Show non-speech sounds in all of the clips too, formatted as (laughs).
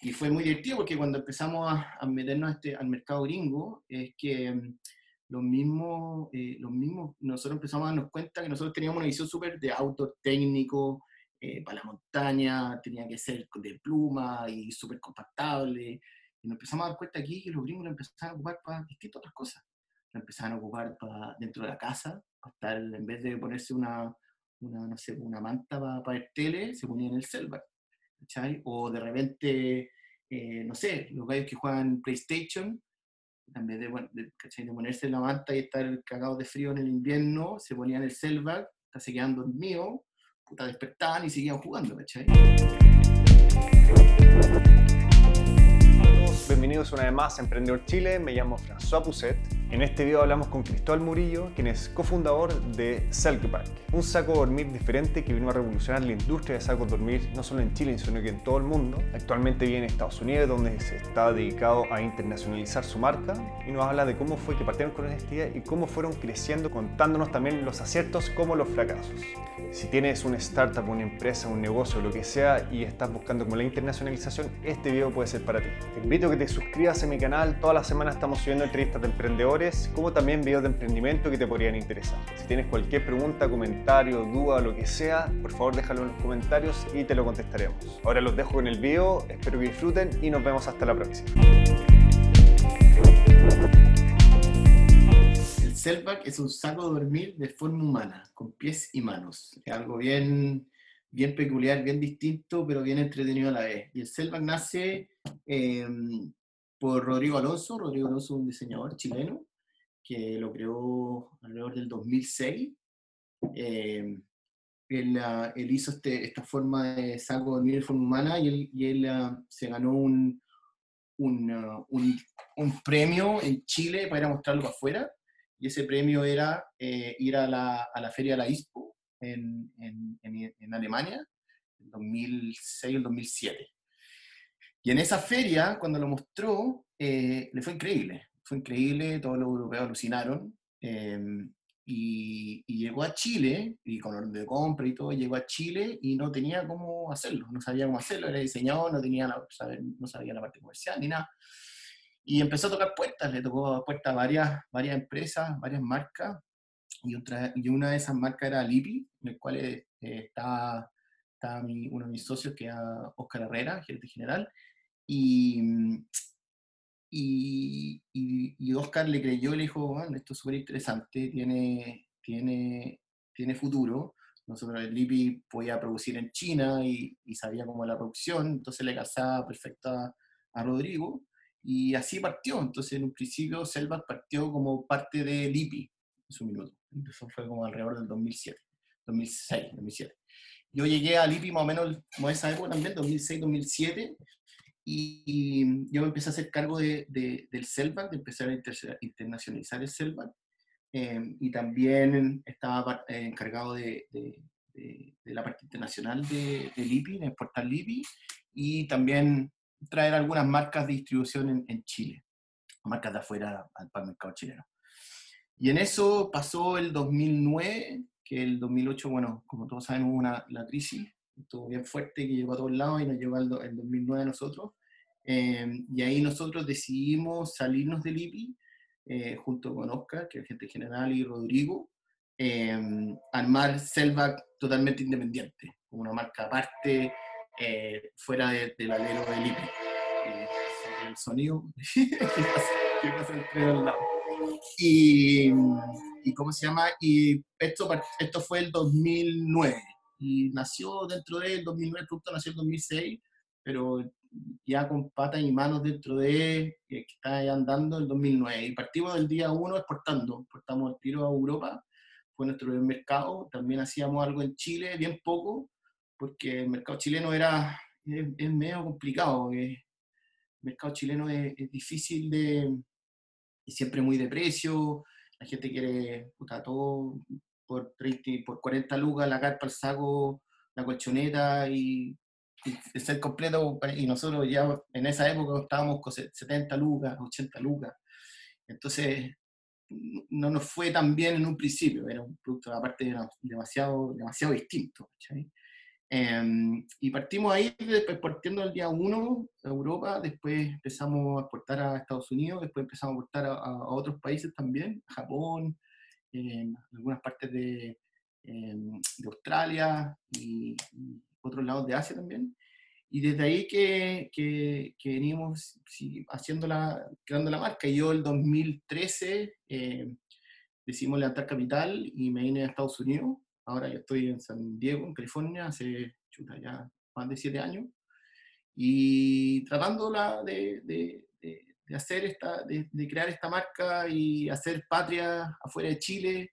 y fue muy divertido porque cuando empezamos a, meternos este, al mercado gringo, es que mm, los mismos, eh, los mismos, nosotros empezamos a darnos cuenta que nosotros teníamos una visión súper de auto técnico, eh, para la montaña, tenía que ser de pluma y súper compactable. Y nos empezamos a dar cuenta aquí que los gringos lo empezaban a ocupar para distintas otras cosas. Lo empezaban a ocupar para dentro de la casa, para estar, en vez de ponerse una, una no sé, una manta para, para ver tele, se ponían el Selvac. ¿Cachai? O de repente, eh, no sé, los gallos que juegan PlayStation, en vez de, bueno, de, de ponerse la manta y estar cagados de frío en el invierno, se ponían el Selvac, se quedaban dormidos, puta, despertaban y seguían jugando, ¿cachai? Bienvenidos una vez más a Emprendedor Chile, me llamo François Pousset. En este video hablamos con Cristóbal Murillo, quien es cofundador de Selkpack, un saco de dormir diferente que vino a revolucionar la industria de sacos de dormir no solo en Chile, sino que en todo el mundo. Actualmente vive en Estados Unidos, donde se está dedicado a internacionalizar su marca y nos habla de cómo fue que partieron con esta idea y cómo fueron creciendo, contándonos también los aciertos como los fracasos. Si tienes una startup, una empresa, un negocio, lo que sea y estás buscando como la internacionalización, este video puede ser para ti. Te invito a que te suscribas a mi canal, toda la semana estamos subiendo entrevistas de emprendedores como también videos de emprendimiento que te podrían interesar. Si tienes cualquier pregunta, comentario, duda, lo que sea, por favor déjalo en los comentarios y te lo contestaremos. Ahora los dejo con el video, espero que disfruten y nos vemos hasta la próxima. El Selvac es un saco de dormir de forma humana, con pies y manos. Es algo bien, bien peculiar, bien distinto, pero bien entretenido a la vez. Y el Selvac nace eh, por Rodrigo Alonso. Rodrigo Alonso es un diseñador chileno que lo creó alrededor del 2006. Eh, él, uh, él, hizo este, esta forma de saco de forma humana y él, y él uh, se ganó un, un, uh, un, un, premio en Chile para ir a mostrarlo afuera. Y ese premio era eh, ir a la, a la feria de la ISPO en, en, en, en Alemania, en 2006 o 2007. Y en esa feria, cuando lo mostró, eh, le fue increíble fue increíble, todos los europeos alucinaron. Eh, y, y, llegó a Chile, y con orden de compra y todo, llegó a Chile y no tenía cómo hacerlo, no sabía cómo hacerlo, era diseñador, no, tenía la, no sabía la parte comercial ni nada. Y empezó a tocar puertas, le tocó puertas a varias, varias empresas, varias marcas, y, otra, y una de esas marcas era Lipi, en el cual eh, está, está mi, uno de mis socios, que es Oscar Herrera, gerente general, y, y, y, y, Oscar le creyó y le dijo, bueno, esto es súper interesante, tiene, tiene, tiene futuro. Nosotros el Lipi podía producir en China y, y, sabía cómo la producción, entonces le casaba perfecto a, a, Rodrigo. Y así partió. Entonces en un principio Selvas partió como parte de Lipi en su minuto. Eso fue como alrededor del 2007, 2006, 2007. Yo llegué a Lipi más o menos como esa época también, 2006, 2007, y, yo me empecé a hacer cargo de, de, del CELBAC, de empezar a internacionalizar el CELBAC, eh, y también estaba eh, encargado de, de, la parte internacional de, LIPI, de exportar LIPI, y también traer algunas marcas de distribución en, en Chile, marcas de afuera al, el mercado chileno. Y en eso pasó el 2009, que el 2008, bueno, como todos sabemos, hubo una, la crisis, estuvo bien fuerte, que llegó a todos lados y nos llegó el 2009 a nosotros. Eh, y ahí nosotros decidimos salirnos del IPI, eh, junto con Oscar, que es el gerente general, y Rodrigo, eh, armar Selvac totalmente independiente, como una marca aparte, eh, fuera de, del alero del IPI. el sonido, (laughs) ¿qué pasa el lado? Y, y, ¿cómo se llama? Y esto, esto fue el 2009 y nació dentro del 2009, el producto nació en 2006, pero ya con patas y manos dentro de que está andando el 2009. Y partimos del día 1 exportando, exportamos el tiro a Europa, fue nuestro primer mercado, también hacíamos algo en Chile, bien poco, porque el mercado chileno era, es, es medio complicado, el mercado chileno es, es difícil de, y siempre muy de precio, la gente quiere, puta, todo por, 30, por 40 lucas la carpa, el saco, la colchoneta y, y ser completo. Y nosotros ya en esa época estábamos con 70 lucas, 80 lucas. Entonces no nos fue tan bien en un principio, era un producto aparte demasiado, demasiado distinto. Em, y partimos ahí, después partiendo el día 1 a Europa, después empezamos a exportar a Estados Unidos, después empezamos a exportar a, otros países también, Japón, en algunas partes de, em, de Australia y, otros lados de Asia también. Y desde ahí que, que, que venimos haciendo la, creando la marca. Y yo el 2013 eh, decidimos levantar capital y me vine a Estados Unidos Ahora yo estoy en San Diego, en California, hace chuta, ya más de siete años. Y tratando de, de, de, hacer esta, de, crear esta marca y hacer patria afuera de Chile.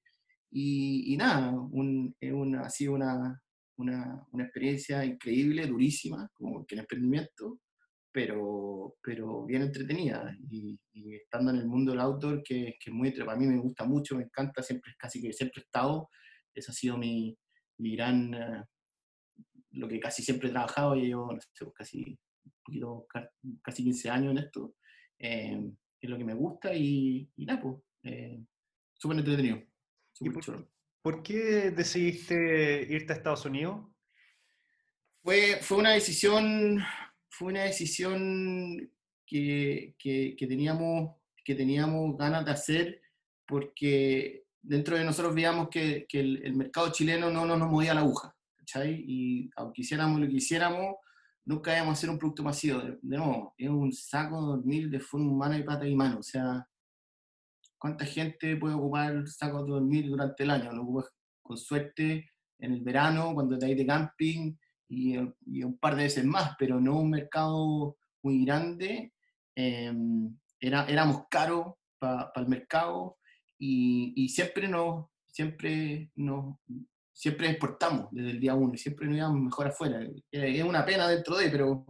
Y, y nada, un, ha sido una, una, una, experiencia increíble, durísima, como que en emprendimiento, pero, pero bien entretenida. Y, estando en el mundo del outdoor, que, que es muy, para mí me gusta mucho, me encanta, siempre, casi que siempre he estado eso ha sido mi, mi gran, eh, lo que casi siempre he trabajado, y yo no sé, pues, casi, casi 15 años en esto, eh, es lo que me gusta y, y nada, pues, eh, súper entretenido. por, por, qué decidiste irte a Estados Unidos? Fue, fue una decisión, fue una decisión que, que, que, teníamos, que teníamos ganas de hacer porque dentro de nosotros veíamos que, que el, mercado chileno no, nos movía la aguja, ¿cachai? Y aunque hiciéramos lo que hiciéramos, nunca íbamos a hacer un producto masivo. De, nuevo, es un saco de dormir de forma humana y pata y mano. O sea, ¿cuánta gente puede ocupar sacos de dormir durante el año? Lo ocupas con suerte en el verano, cuando te hay de camping, y, y, un par de veces más, pero no un mercado muy grande. Em, era, éramos caros para el mercado y, siempre nos, siempre nos, siempre exportamos desde el día uno y siempre nos íbamos mejor afuera. Es una pena dentro de, pero,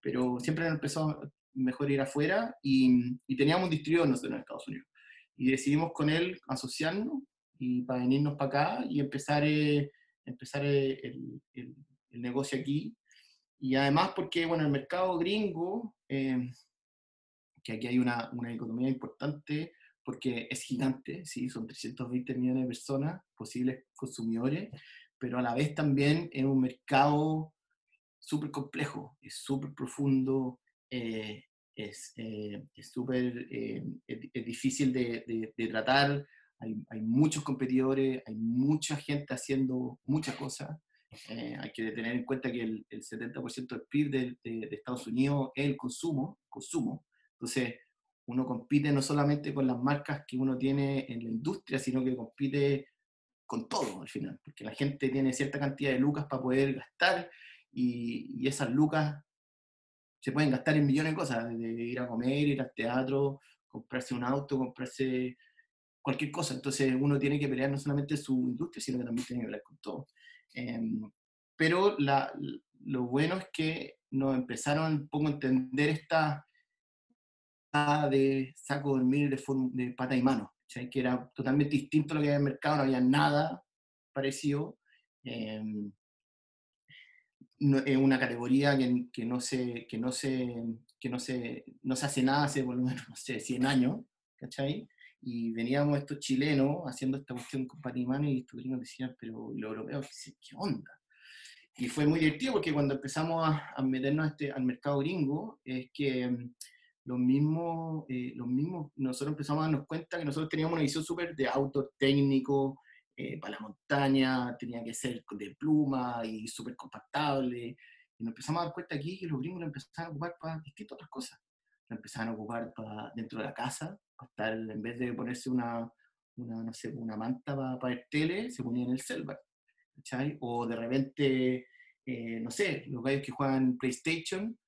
pero siempre nos empezó mejor ir afuera y, y teníamos un distribuidor nosotros en Estados Unidos. Y decidimos con él asociarnos y para venirnos para acá y empezar, eh, empezar eh, el, el, negocio aquí. Y además porque, bueno, el mercado gringo, eh, que aquí hay una, una economía importante, porque es gigante, ¿sí? son 320 millones de personas, posibles consumidores, pero a la vez también es un mercado súper complejo, es súper profundo, eh, es eh, súper eh, es, difícil de, de, tratar, hay, hay, muchos competidores, hay mucha gente haciendo muchas cosas. hay que tener en cuenta que el, el 70% del PIB de, de, Estados Unidos es el consumo, consumo. Entonces, uno compite no solamente con las marcas que uno tiene en la industria, sino que compite con todo al final, porque la gente tiene cierta cantidad de lucas para poder gastar y, esas lucas se pueden gastar en millones de cosas, de ir a comer, ir al teatro, comprarse un auto, comprarse cualquier cosa. Entonces uno tiene que pelear no solamente su industria, sino que también tiene que pelear con todo. Em, pero lo bueno es que nos empezaron un a entender esta, de saco de dormir de, de pata y mano, que era totalmente distinto a lo que había en el mercado, no había nada parecido. Eh, es una categoría que, que, no se, que, no se, que no, se, no se hace nada hace por lo menos, (laughs) no sé, 100 años, ¿cachai? Y veníamos estos chilenos haciendo esta cuestión con pata y mano y estos gringos decían, pero los europeos, ¿qué, onda? Y fue muy divertido porque cuando empezamos a, a meternos este, al mercado gringo, es que lo mismo, eh, lo mismo, nosotros empezamos a darnos cuenta que nosotros teníamos una visión súper de auto técnico, eh, para la montaña, tenía que ser de pluma y súper compactable. Y nos empezamos a dar cuenta aquí que los gringos lo empezaban a ocupar para distintas otras cosas. Lo empezaban a ocupar para dentro de la casa, para estar, en vez de ponerse una, una no sé, una manta para, para ver tele, se ponían el Selvar. O de repente, eh, no sé, los gallos que juegan PlayStation,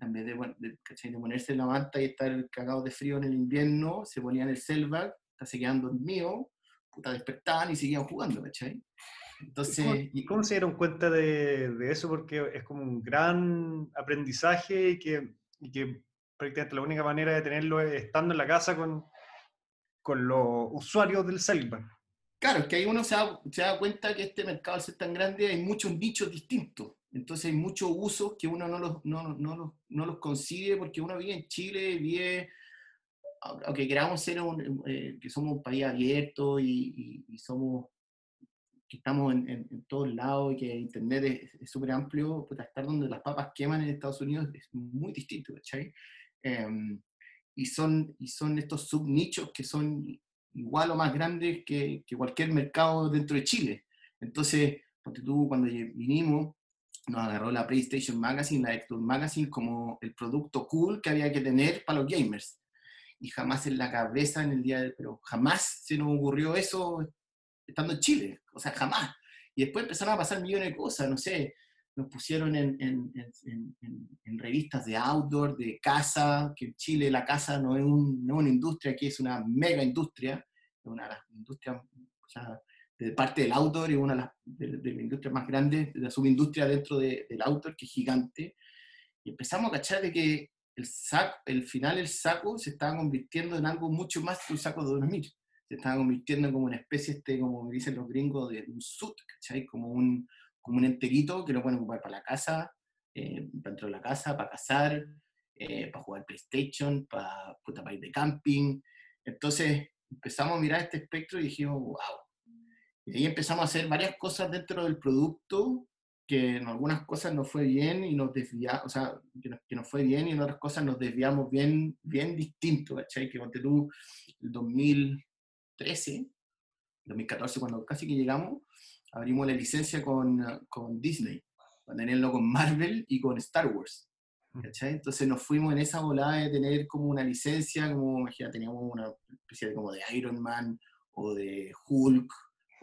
en vez de, de, ponerse la manta y estar cagado de frío en el invierno, se ponían el selvag, se quedaban dormidos, puta, despertaban y seguían jugando, ¿cachai? Entonces, ¿Cómo, ¿Cómo, se dieron cuenta de, de, eso? Porque es como un gran aprendizaje y que, y que prácticamente la única manera de tenerlo es estando en la casa con, con los usuarios del selvag. Claro, es que ahí uno se da, se da, cuenta que este mercado al ser tan grande hay muchos nichos distintos. Entonces hay muchos usos que uno no los, no, no, los, no los consigue porque uno vive en Chile, vive, aunque queramos ser un, eh, que somos un país abierto y, y, somos, que estamos en, en, todos lados y que Internet es súper amplio, pues estar donde las papas queman en Estados Unidos es muy distinto, ¿cachai? Em, y, son, y son estos subnichos que son igual o más grandes que, que cualquier mercado dentro de Chile. Entonces, cuando vinimos, nos agarró la PlayStation Magazine, la Xbox Magazine, como el producto cool que había que tener para los gamers. Y jamás en la cabeza en el día de... Pero jamás se nos ocurrió eso estando en Chile. O sea, jamás. Y después empezaron a pasar millones de cosas, no sé, nos pusieron en, en, en, revistas de outdoor, de casa, que en Chile la casa no es, un, no es una industria, aquí es una mega industria, es una de las industrias, o sea, de parte del outdoor y una de las, de, industrias más grandes, de la subindustria dentro del outdoor, que es gigante. Y empezamos a cachar de que el, sac, el final el saco se estaba convirtiendo en algo mucho más que un saco de dormir. Se estaba convirtiendo como una especie, este, como me dicen los gringos, de un suit, ¿cachai? Como un, como un enterito que lo pueden ocupar para la casa, eh, dentro de la casa, para cazar, eh, para jugar PlayStation, para, para ir de camping. Entonces empezamos a mirar este espectro y dijimos, wow, y ahí empezamos a hacer varias cosas dentro del producto, que en algunas cosas nos fue bien y nos desviamos, o sea, que nos, fue bien y en otras cosas nos desviamos bien, bien distinto, ¿cachai? Que cuando tú, el 2013, 2014, cuando casi que llegamos, abrimos la licencia con, con Disney, para tenerlo con Marvel y con Star Wars. ¿cachai? Entonces nos fuimos en esa volada de tener como una licencia, como, imagínate, teníamos una especie de, como de Iron Man o de Hulk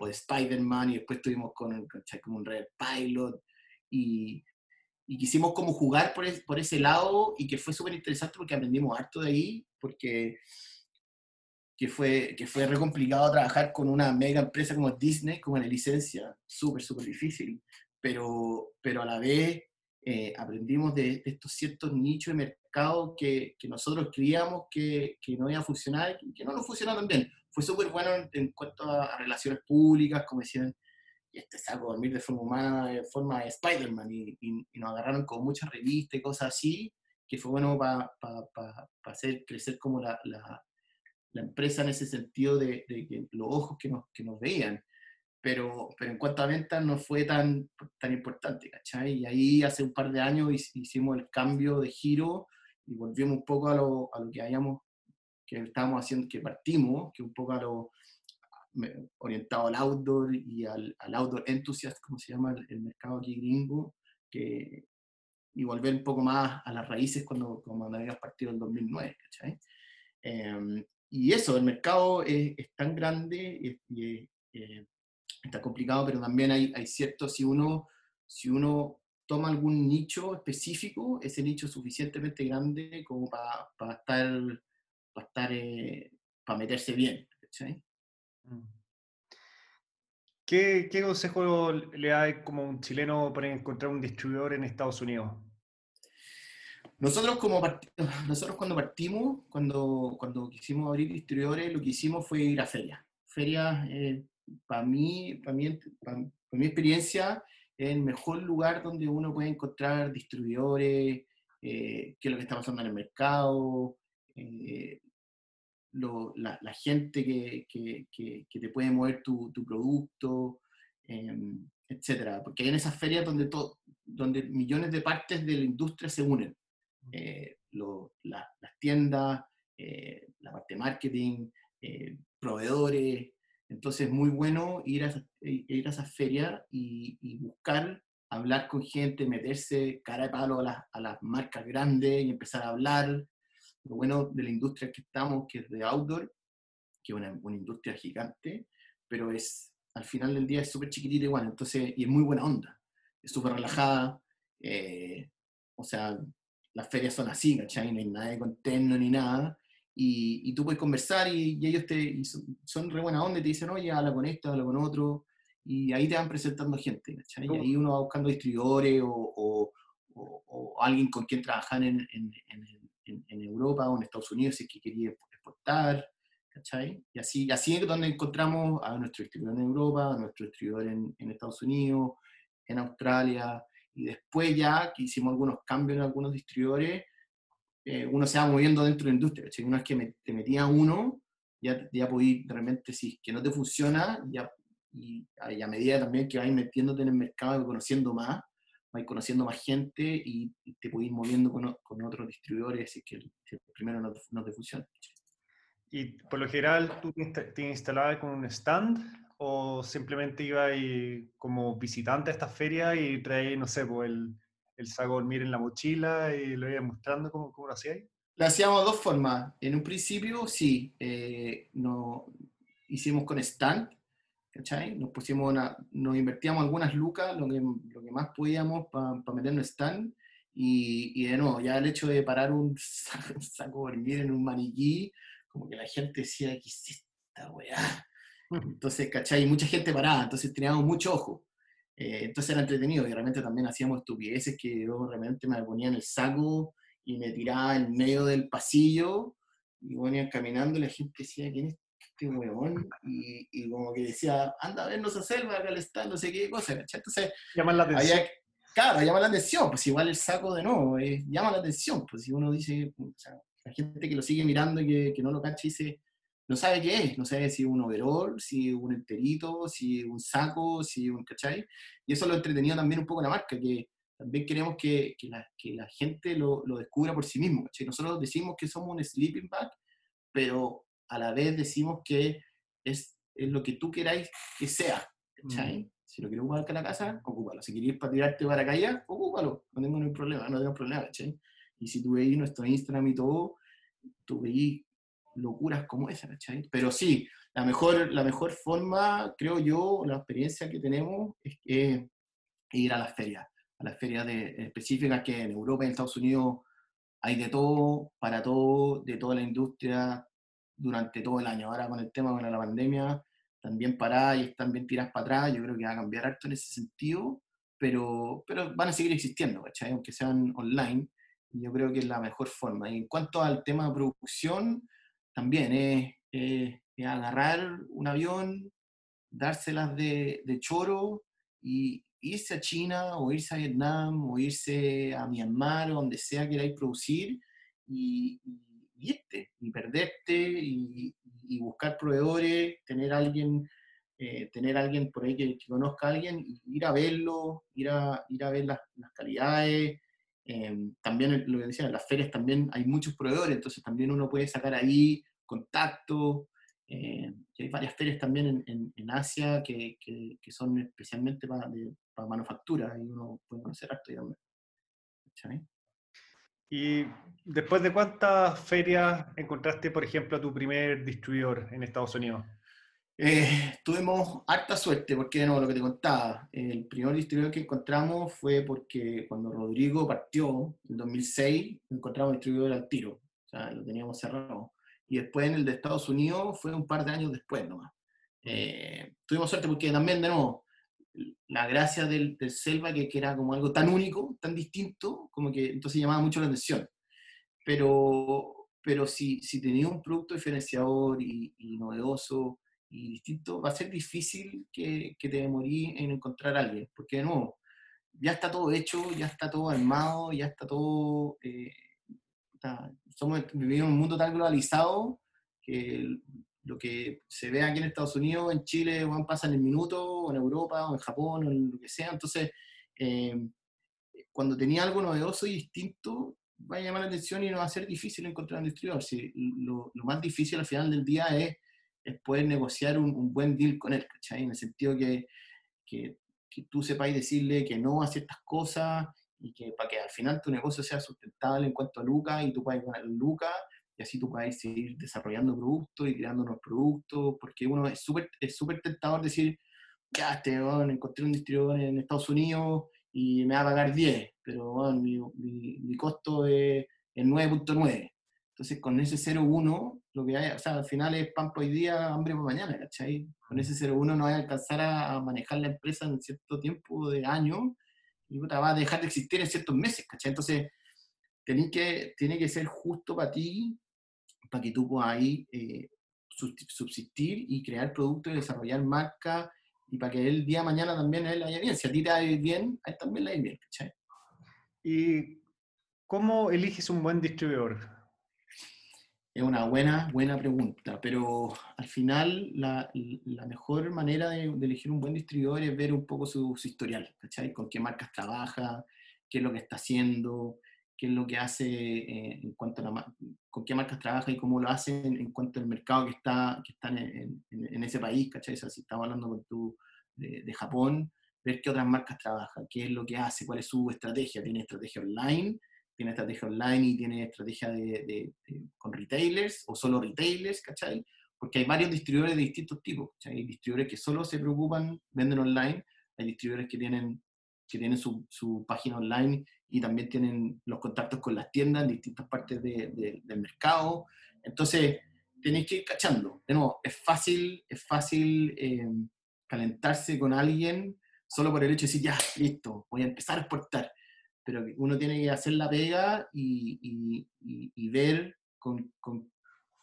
o de Spider-Man, y después estuvimos con, como un Red Pilot, y, y, quisimos como jugar por, por ese lado, y que fue súper interesante porque aprendimos harto de ahí, porque que fue, que fue re complicado trabajar con una mega empresa como Disney, como la licencia, súper, súper difícil, pero, pero a la vez eh, aprendimos de, estos ciertos nichos de mercado que, que nosotros creíamos que, que, no iba a funcionar y que no nos funcionaron bien fue súper bueno en, cuanto a, relaciones públicas, como decían, y este saco dormir de forma humana, de forma de Spider-Man, y, nos agarraron con muchas revistas y cosas así, que fue bueno para hacer crecer como la, la, la, empresa en ese sentido de, de que los ojos que nos, que nos veían. Pero, pero en cuanto a ventas no fue tan, tan importante, ¿cachai? Y ahí hace un par de años hicimos el cambio de giro y volvimos un poco a lo, a lo que habíamos que estábamos haciendo, que partimos, que un poco a lo orientado al outdoor y al, al outdoor enthusiast, como se llama el, mercado aquí gringo, que, y volver un poco más a las raíces cuando, cuando habíamos partido en 2009, ¿cachai? Em, y eso, el mercado es, tan grande y, eh, está complicado, pero también hay, hay cierto, si uno, si uno toma algún nicho específico, ese nicho es suficientemente grande como para, para estar para estar, eh, para meterse bien. Mm. ¿Qué, ¿Qué, consejo le da como un chileno para encontrar un distribuidor en Estados Unidos? Nosotros, como (laughs) nosotros cuando partimos, cuando, cuando quisimos abrir distribuidores, lo que hicimos fue ir a ferias. Ferias, eh, para mí, para mí, para, mi experiencia, es el mejor lugar donde uno puede encontrar distribuidores, eh, qué es lo que está pasando en el mercado, eh, la, gente que, que, que, te puede mover tu, tu producto, eh, etcétera. Porque hay en esas ferias donde, donde millones de partes de la industria se unen. Eh, las tiendas, eh, la parte de marketing, proveedores. Entonces es muy bueno ir a, ir a esas ferias y, y, buscar, hablar con gente, meterse cara de palo a las, a las marcas grandes y empezar a hablar, lo bueno de la industria que estamos, que es de outdoor, que es una, una industria gigante, pero es al final del día es súper chiquitita igual, entonces, y es muy buena onda, es súper relajada, eh, o sea, las ferias son así, ¿cachai? No hay nada de contenno ni nada, y, y, tú puedes conversar y, ellos te, son, re buena onda y te dicen, oye, habla con esto, habla con otro, y ahí te van presentando gente, ¿cachai? Y ahí uno va buscando distribuidores o, o, o, alguien con quien trabajar en, en, en, en, Europa o en Estados Unidos si es que quería exportar, ¿cachai? Y así, así es donde encontramos a nuestro distribuidor en Europa, a nuestro distribuidor en, en Estados Unidos, en Australia, y después ya que hicimos algunos cambios en algunos distribuidores, eh, uno se va moviendo dentro de la industria, ¿cachai? Una vez que te metía uno, ya, ya podías realmente, si que no te funciona, ya y a medida también que vais metiéndote en el mercado y conociendo más, vais conociendo más gente y, te ir moviendo con, con otros distribuidores si que el, primero no, no, te funciona. ¿Y por lo general tú te instalabas con un stand o simplemente ibas como visitante a esta feria y traías, no sé, pues el, el saco dormir en la mochila y lo ibas mostrando cómo, cómo lo hacíais? Lo hacíamos de dos formas. En un principio, sí, eh, no, hicimos con stand, ¿cachai? Nos pusimos nos invertíamos algunas lucas, lo que, lo que más podíamos para pa meternos stand, y, y, de nuevo, ya el hecho de parar un (laughs) saco, dormir en un maniquí, como que la gente decía, ¿qué es esta weá? (laughs) Entonces, ¿cachai? Mucha gente paraba, entonces teníamos mucho ojo. Eh, entonces era entretenido y realmente también hacíamos estupideces que yo realmente me ponía en el saco y me tiraba en medio del pasillo y venían caminando y la gente decía, ¿quién es este huevón? Y, y como que decía, anda a vernos a selva, acá está, no sé qué cosa, ¿cachai? Entonces, llaman la atención. claro, llama la atención, pues igual el saco de nuevo, eh, llama la atención, pues si uno dice, o sea, la gente que lo sigue mirando y que, que no lo cacha dice, no sabe qué es, no sabe si un overall, si un enterito, si un saco, si un, ¿cachai? Y eso lo entretenido también un poco la marca, que también queremos que, que, la, que la, gente lo, lo, descubra por sí mismo, ¿cachai? Nosotros decimos que somos un sleeping bag, pero a la vez decimos que es, es lo que tú queráis que sea, ¿cachai? Mm. Si lo quieres ocupar en la casa, ocúpalo. Si quieres para tirarte para calle, ocúpalo. No tengo ningún problema, no tengo problema, ¿cachai? Y si tú veis nuestro Instagram y todo, tú veis locuras como esa, ¿cachai? Pero sí, la mejor, la mejor forma, creo yo, la experiencia que tenemos es, que ir a las ferias, a las ferias específicas que en Europa y en Estados Unidos hay de todo, para todo, de toda la industria durante todo el año. Ahora con el tema de la pandemia, también para y están bien tiras para atrás, yo creo que va a cambiar harto en ese sentido, pero, pero van a seguir existiendo, ¿cachai? Aunque sean online, yo creo que es la mejor forma. Y en cuanto al tema de producción, también es, agarrar un avión, dárselas de, de, choro y irse a China o irse a Vietnam o irse a Myanmar o donde sea que queráis producir y, y, irte y perderte y, buscar proveedores, tener alguien, eh, tener alguien por ahí que, conozca a alguien, ir a verlo, ir a, ir a ver las calidades. Eh, también lo que decía, en las ferias también hay muchos proveedores, entonces también uno puede sacar ahí contacto. Eh, hay varias ferias también en, Asia que, que, son especialmente para, para manufactura y uno puede conocer harto y ¿Y después de cuántas ferias encontraste, por ejemplo, a tu primer distribuidor en Estados Unidos? Eh, tuvimos harta suerte, porque no, lo que te contaba, el primer distribuidor que encontramos fue porque cuando Rodrigo partió en 2006, encontramos un distribuidor al tiro, o sea, lo teníamos cerrado y después en el de Estados Unidos fue un par de años después nomás. Eh, tuvimos suerte porque también, de nuevo, la gracia del, del Selva, que, que, era como algo tan único, tan distinto, como que entonces llamaba mucho la atención. Pero, pero si, si tenía un producto diferenciador y, novedoso y distinto, va a ser difícil que, que te demorí en encontrar a alguien, porque de nuevo, ya está todo hecho, ya está todo armado, ya está todo... Eh, somos, vivimos en un mundo tan globalizado que lo que se ve aquí en Estados Unidos, en Chile, van pasa en el minuto, o en Europa, o en Japón, o en lo que sea. Entonces, eh, cuando tenía algo novedoso y distinto, va a llamar la atención y no va a ser difícil encontrar un distribuidor. Si lo, lo, más difícil al final del día es, es poder negociar un, un, buen deal con él, ¿cachai? En el sentido que, que, que tú sepáis decirle que no a ciertas cosas y que para que al final tu negocio sea sustentable en cuanto a lucas y tú puedas ganar lucas y así tú puedas seguir desarrollando productos y creando nuevos productos, porque uno es súper es super tentador decir, ya, este, encontré un distribuidor en Estados Unidos y me va a pagar 10, pero mi, mi, costo es, 9.9. Entonces, con ese 0.1, lo que hay, o sea, al final es pan por hoy día, hambre por mañana, ¿cachai? Con ese 0.1 no hay a alcanzar a, manejar la empresa en cierto tiempo de año y va a dejar de existir en ciertos meses, ¿cachai? Entonces, que, tiene que ser justo para ti, para que tú puedas ahí eh, subsistir y crear productos y desarrollar marcas y para que el día de mañana también a él vaya bien. Si a ti te va bien, a él también le va bien, ¿cachai? ¿Y cómo eliges un buen distribuidor? Es una buena, buena pregunta, pero al final la, mejor manera de, elegir un buen distribuidor es ver un poco su, historial, ¿cachai? Con qué marcas trabaja, qué es lo que está haciendo, qué es lo que hace eh, en cuanto a la, con qué marcas trabaja y cómo lo hace en, cuanto al mercado que está, que está en, en, ese país, ¿cachai? si estamos hablando con tu, de, de Japón, ver qué otras marcas trabaja, qué es lo que hace, cuál es su estrategia, tiene estrategia online, tiene estrategia online y tiene estrategia de, con retailers o solo retailers, ¿cachai? Porque hay varios distribuidores de distintos tipos. Hay distribuidores que solo se preocupan, venden online, hay distribuidores que tienen, que tienen su, su página online y también tienen los contactos con las tiendas en distintas partes del mercado. Entonces, tenéis que ir cachando. De nuevo, es fácil, es fácil eh, calentarse con alguien solo por el hecho de decir, ya, listo, voy a empezar a exportar pero uno tiene que hacer la pega y, y, ver con, con,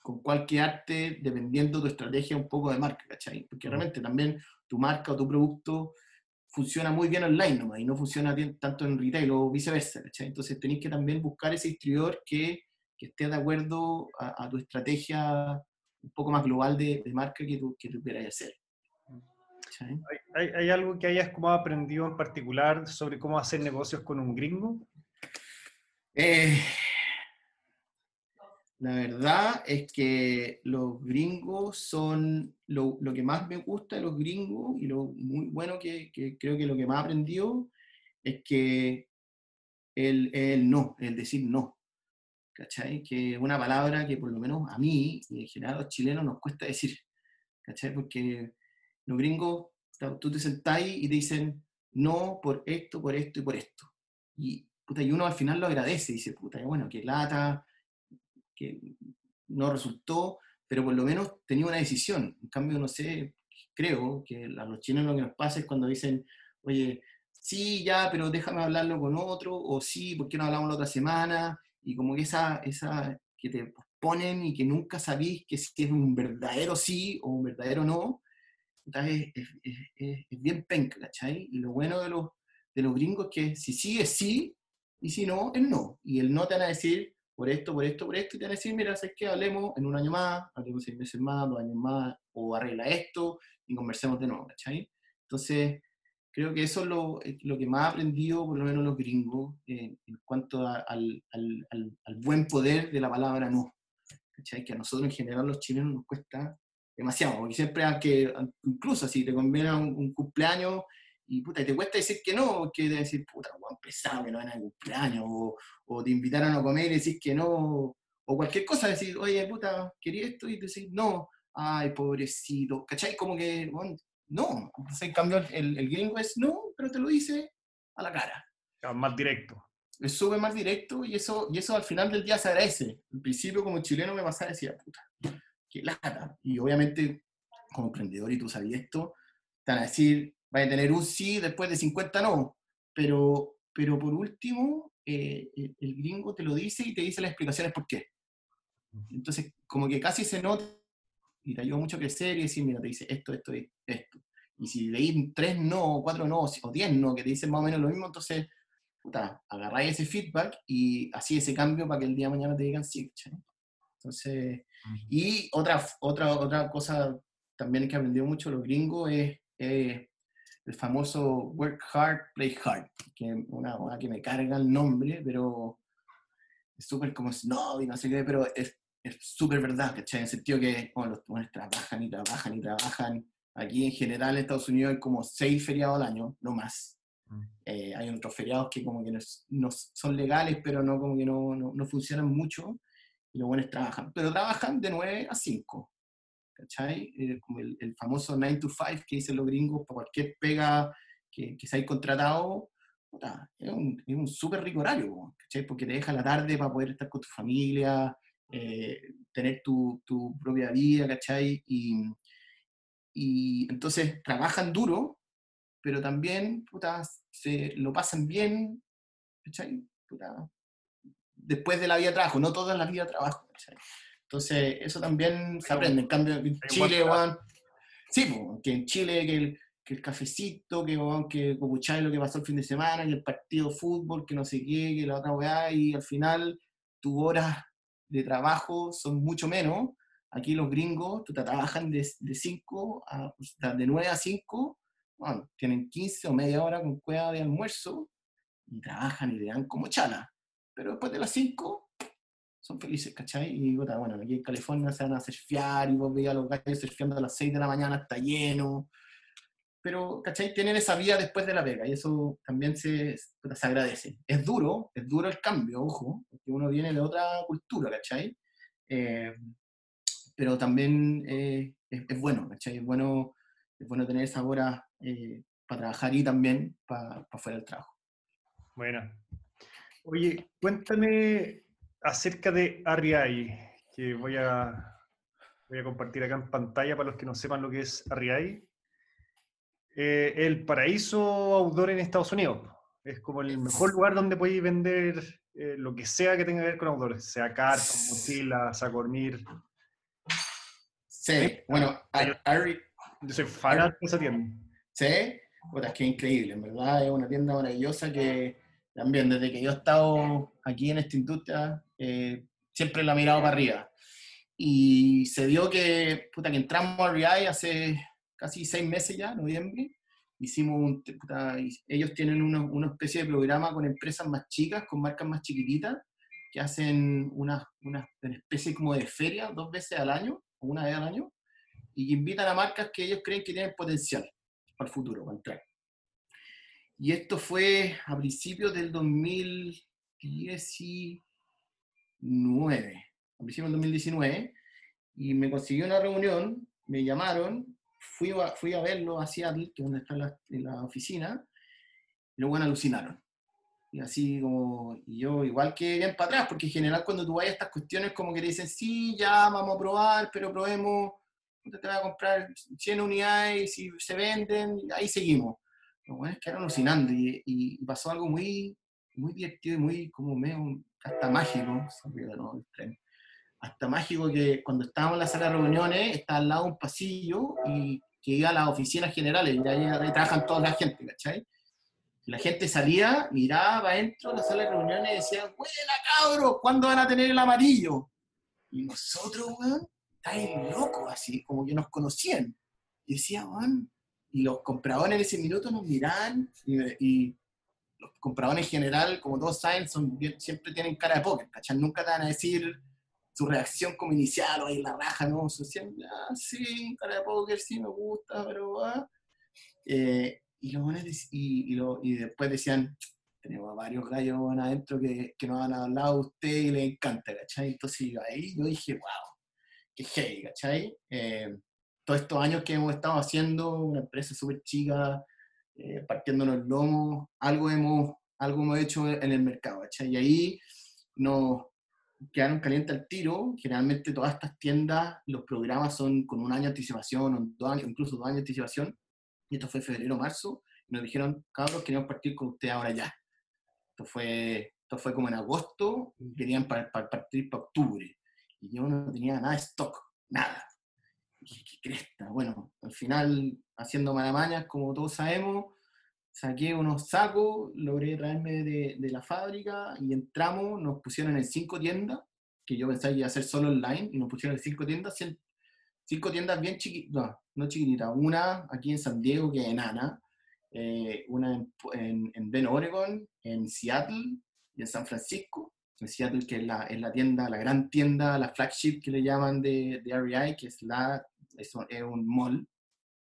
con, cuál quedarte dependiendo tu estrategia un poco de marca, ¿cachai? Porque realmente también tu marca o tu producto funciona muy bien online nomás y no funciona bien tanto en retail o viceversa, ¿cachai? Entonces tenéis que también buscar ese distribuidor que, que esté de acuerdo a, tu estrategia un poco más global de, de marca que tú, que tú quieras hacer. ¿Hay, algo que hayas como aprendido en particular sobre cómo hacer negocios con un gringo? Eh, la verdad es que los gringos son lo, que más me gusta de los gringos y lo muy bueno que, creo que lo que más aprendido es que el, el no, el decir no. ¿Cachai? Que es una palabra que por lo menos a mí y en general a los chilenos nos cuesta decir. ¿Cachai? Porque los gringos, tú te sentás y te dicen, no, por esto, por esto y por esto. Y, puta, y uno al final lo agradece, dice, puta, bueno, que lata, que no resultó, pero por lo menos tenía una decisión. En cambio, no sé, creo que a los chinos lo que nos pasa es cuando dicen, oye, sí, ya, pero déjame hablarlo con otro, o sí, ¿por qué no hablamos la otra semana? Y como que esa, esa que te ponen y que nunca sabís que si es un verdadero sí o un verdadero no, es, es, bien penca, ¿cachai? Y lo bueno de los, de los gringos es que si sí es sí, y si no, es no. Y el no te van a decir por esto, por esto, por esto, y te van a decir, mira, ¿sabes qué? Hablemos en un año más, hablemos seis meses más, dos años más, o arregla esto, y conversemos de nuevo, ¿cachai? Entonces, creo que eso es lo, lo que más ha aprendido, por lo menos los gringos, en cuanto al, al, al, buen poder de la palabra no. ¿cachai? Que a nosotros en general los chilenos nos cuesta demasiado, porque siempre, aunque, incluso si te conviene un, cumpleaños y puta, te cuesta decir que no, que te decir, puta, Juan pesado que no van a cumpleaños, o, o, te invitaron a comer y decís que no, o cualquier cosa, decir, oye, puta, quería esto, y te decís, no, ay, pobrecito, ¿cachai? Como que, bueno, no, en cambio el, el gringo es no, pero te lo dice a la cara. Más directo. Es súper más directo y eso, y eso al final del día se agradece. Al principio como chileno me pasaba y decía, puta, que lata. Y obviamente, como emprendedor, y tú sabías esto, te van a decir, va a tener un sí después de 50 no. Pero, pero por último, eh, el gringo te lo dice y te dice las explicaciones por qué. Entonces, como que casi se nota y te ayuda mucho a crecer y decir, mira, te dice esto, esto esto. Y si leí tres no, cuatro no, o diez no, que te dicen más o menos lo mismo, entonces, puta, agarráis ese feedback y así ese cambio para que el día de mañana te digan sí. Entonces, y otra, otra, otra cosa también que aprendido mucho los gringos es el famoso work hard, play hard, que es una, una que me carga el nombre, pero es súper como snob y no sé qué, pero es súper verdad, ¿cachai? En el sentido que los jóvenes trabajan y trabajan y trabajan. Aquí en general en Estados Unidos hay como seis feriados al año, no más. Mm. Eh, hay otros feriados que como que no, son legales, pero no como que no, no, no funcionan mucho y los buenos trabajan, pero trabajan de 9 a 5. ¿Cachai? Eh, como el, famoso 9 to 5 que dicen los gringos, para cualquier pega que, que se haya contratado, es un, es un súper rico horario, ¿cachai? Porque te deja la tarde para poder estar con tu familia, eh, tener tu, tu, propia vida, ¿cachai? Y, y entonces trabajan duro, pero también, puta, se lo pasan bien, ¿cachai? Puta, después de la vida de trabajo, no toda la vida de trabajo. Entonces, eso también se aprende. En cambio, en Chile, sí, que en Chile, que el, que el cafecito, que, que lo que pasó el fin de semana, que el partido de fútbol, que no sé qué, que la otra weá, y al final tu hora de trabajo son mucho menos. Aquí los gringos tú te trabajan de, de, cinco a, de 9 a 5, bueno, tienen 15 o media hora con cueva de almuerzo y trabajan y le dan como chala. Pero después de las 5 son felices, ¿cachai? Y bueno, aquí en California se van a surfear y vos veis a los gallos surfeando a las 6 de la mañana, está lleno. Pero, ¿cachai? Tienen esa vida después de la pega y eso también se, se agradece. Es duro, es duro el cambio, ojo, porque uno viene de otra cultura, ¿cachai? Eh, pero también eh, es, bueno, ¿cachai? Es bueno, es bueno tener esa hora eh, para trabajar y también para, para fuera del trabajo. Bueno. Oye, cuéntame acerca de REI, que voy a, voy a compartir acá en pantalla para los que no sepan lo que es REI. Eh, el paraíso outdoor en Estados Unidos. Es como el mejor lugar donde podéis vender eh, lo que sea que tenga que ver con outdoor, sea cartas, mochilas, saco dormir. Sí, bueno, yo soy fanático de esa tienda. Sí, es que increíble, en verdad, es una tienda maravillosa que también desde que yo he estado aquí en esta industria, eh, siempre la he mirado para arriba. Y se dio que, puta, que entramos a REI hace casi seis meses ya, noviembre. Hicimos un, ellos tienen una, una, especie de programa con empresas más chicas, con marcas más chiquititas, que hacen una, una, especie como de feria dos veces al año, una vez al año, y que invitan a marcas que ellos creen que tienen potencial para el futuro, para entrar. Y esto fue a principios del 2019, a principios del 2019, y me consiguió una reunión, me llamaron, fui a, fui a verlo a Seattle, que es donde está la, la oficina, y luego alucinaron. Y así como, y yo igual que bien para atrás, porque en general cuando tú vas a estas cuestiones como que te dicen, sí, ya vamos a probar, pero probemos, te voy a comprar 100 unidades y si se venden, ahí seguimos los buenos quedaron alucinando y, y, pasó algo muy, muy divertido y muy como medio, hasta mágico, hasta mágico que cuando estábamos en la sala de reuniones está al lado un pasillo y que iba a las oficinas generales y ahí, trabajan toda la gente, ¿cachai? La gente salía, miraba adentro de la sala de reuniones y decía, ¡Buena, cabro! ¿Cuándo van a tener el amarillo? Y nosotros, weón, estáis locos, así, como que nos conocían. Y decía, weón, y los compradores en ese minuto nos miran y, los compradores en general, como todos saben, son, siempre tienen cara de póker, ¿cachai? Nunca te van a decir su reacción como inicial o ahí la raja, ¿no? siempre, ah, sí, cara de póker, sí, me gusta, pero ah. Eh, y, y, y, y, después decían, tenemos varios gallos adentro que, que nos han hablado a usted y le encanta, ¿cachai? Entonces ahí yo dije, wow, qué hey, ¿cachai? Eh, todos estos años que hemos estado haciendo, una empresa súper chica, eh, partiéndonos el lomo, algo hemos, algo hemos hecho en el mercado, Y ahí nos quedaron calientes al tiro. Generalmente todas estas tiendas, los programas son con un año de anticipación, dos años, incluso dos años de anticipación. Y esto fue febrero, marzo. Y nos dijeron, cabros, queremos partir con usted ahora ya. Esto fue, esto fue como en agosto, querían partir para octubre. Y yo no tenía nada de stock, nada cresta. Bueno, al final, haciendo malamañas, como todos sabemos, saqué unos sacos, logré traerme de, de, la fábrica y entramos, nos pusieron en cinco tiendas, que yo pensaba que iba a ser solo online, y nos pusieron en cinco tiendas, cinco tiendas bien chiquitas, no, no chiquititas, una aquí en San Diego, que es enana, eh, una en, en, en Bend, Oregon, en Seattle y en San Francisco, en Seattle, que es la, es la tienda, la gran tienda, la flagship que le llaman de, de REI, que es, la, es, un mall,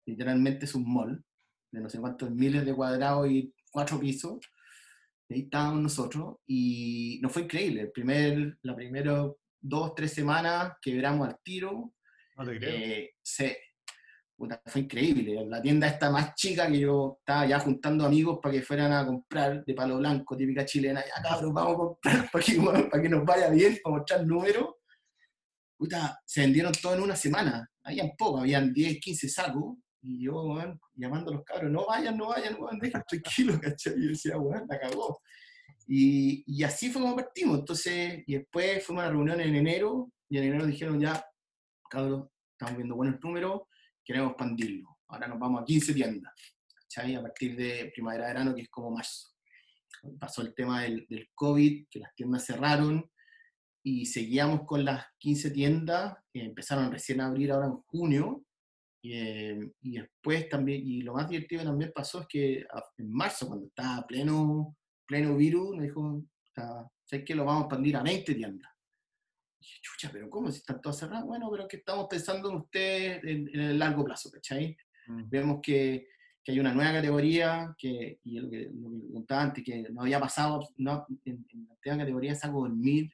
literalmente es un mall, de no sé cuántos miles de cuadrados y cuatro pisos. Ahí estábamos nosotros y nos fue increíble. El primer, la primera dos, tres semanas quebramos al tiro. No te creo. Eh, se, fue increíble. La tienda está más chica que yo estaba ya juntando amigos para que fueran a comprar de palo blanco, típica chilena. Ya cabrón, vamos a comprar (laughs) para que, para que nos vaya bien, para mostrar números. Puta, se vendieron todo en una semana. Habían poco, habían 10, 15 sacos. Y yo, llamando a los cabros, no vayan, no vayan, vayan, dejen (laughs) tranquilo, ¿cachai? Y yo decía, bueno, la cagó. Y, y, así fue como partimos. Entonces, y después fuimos a una reunión en enero, y en enero dijeron ya, cabros, estamos viendo buenos números, queremos expandirlo. Ahora nos vamos a 15 tiendas, ¿cachai? A partir de primavera-verano, que es como marzo. Pasó el tema del, del, COVID, que las tiendas cerraron, y seguíamos con las 15 tiendas, que empezaron recién a abrir ahora en junio, eh, y después también, y lo más divertido también pasó es que en marzo, cuando estaba pleno, pleno virus, me dijo, ¿sabes que Lo vamos a expandir a 20 tiendas. Y dije, chucha, pero ¿cómo? Si están todas cerradas. Bueno, pero que estamos pensando en ustedes en, el largo plazo, ¿cachai? Mm. Vemos que, que, hay una nueva categoría, que, y lo que, lo contaba antes, que no había pasado, no, en, en la categoría saco dormir,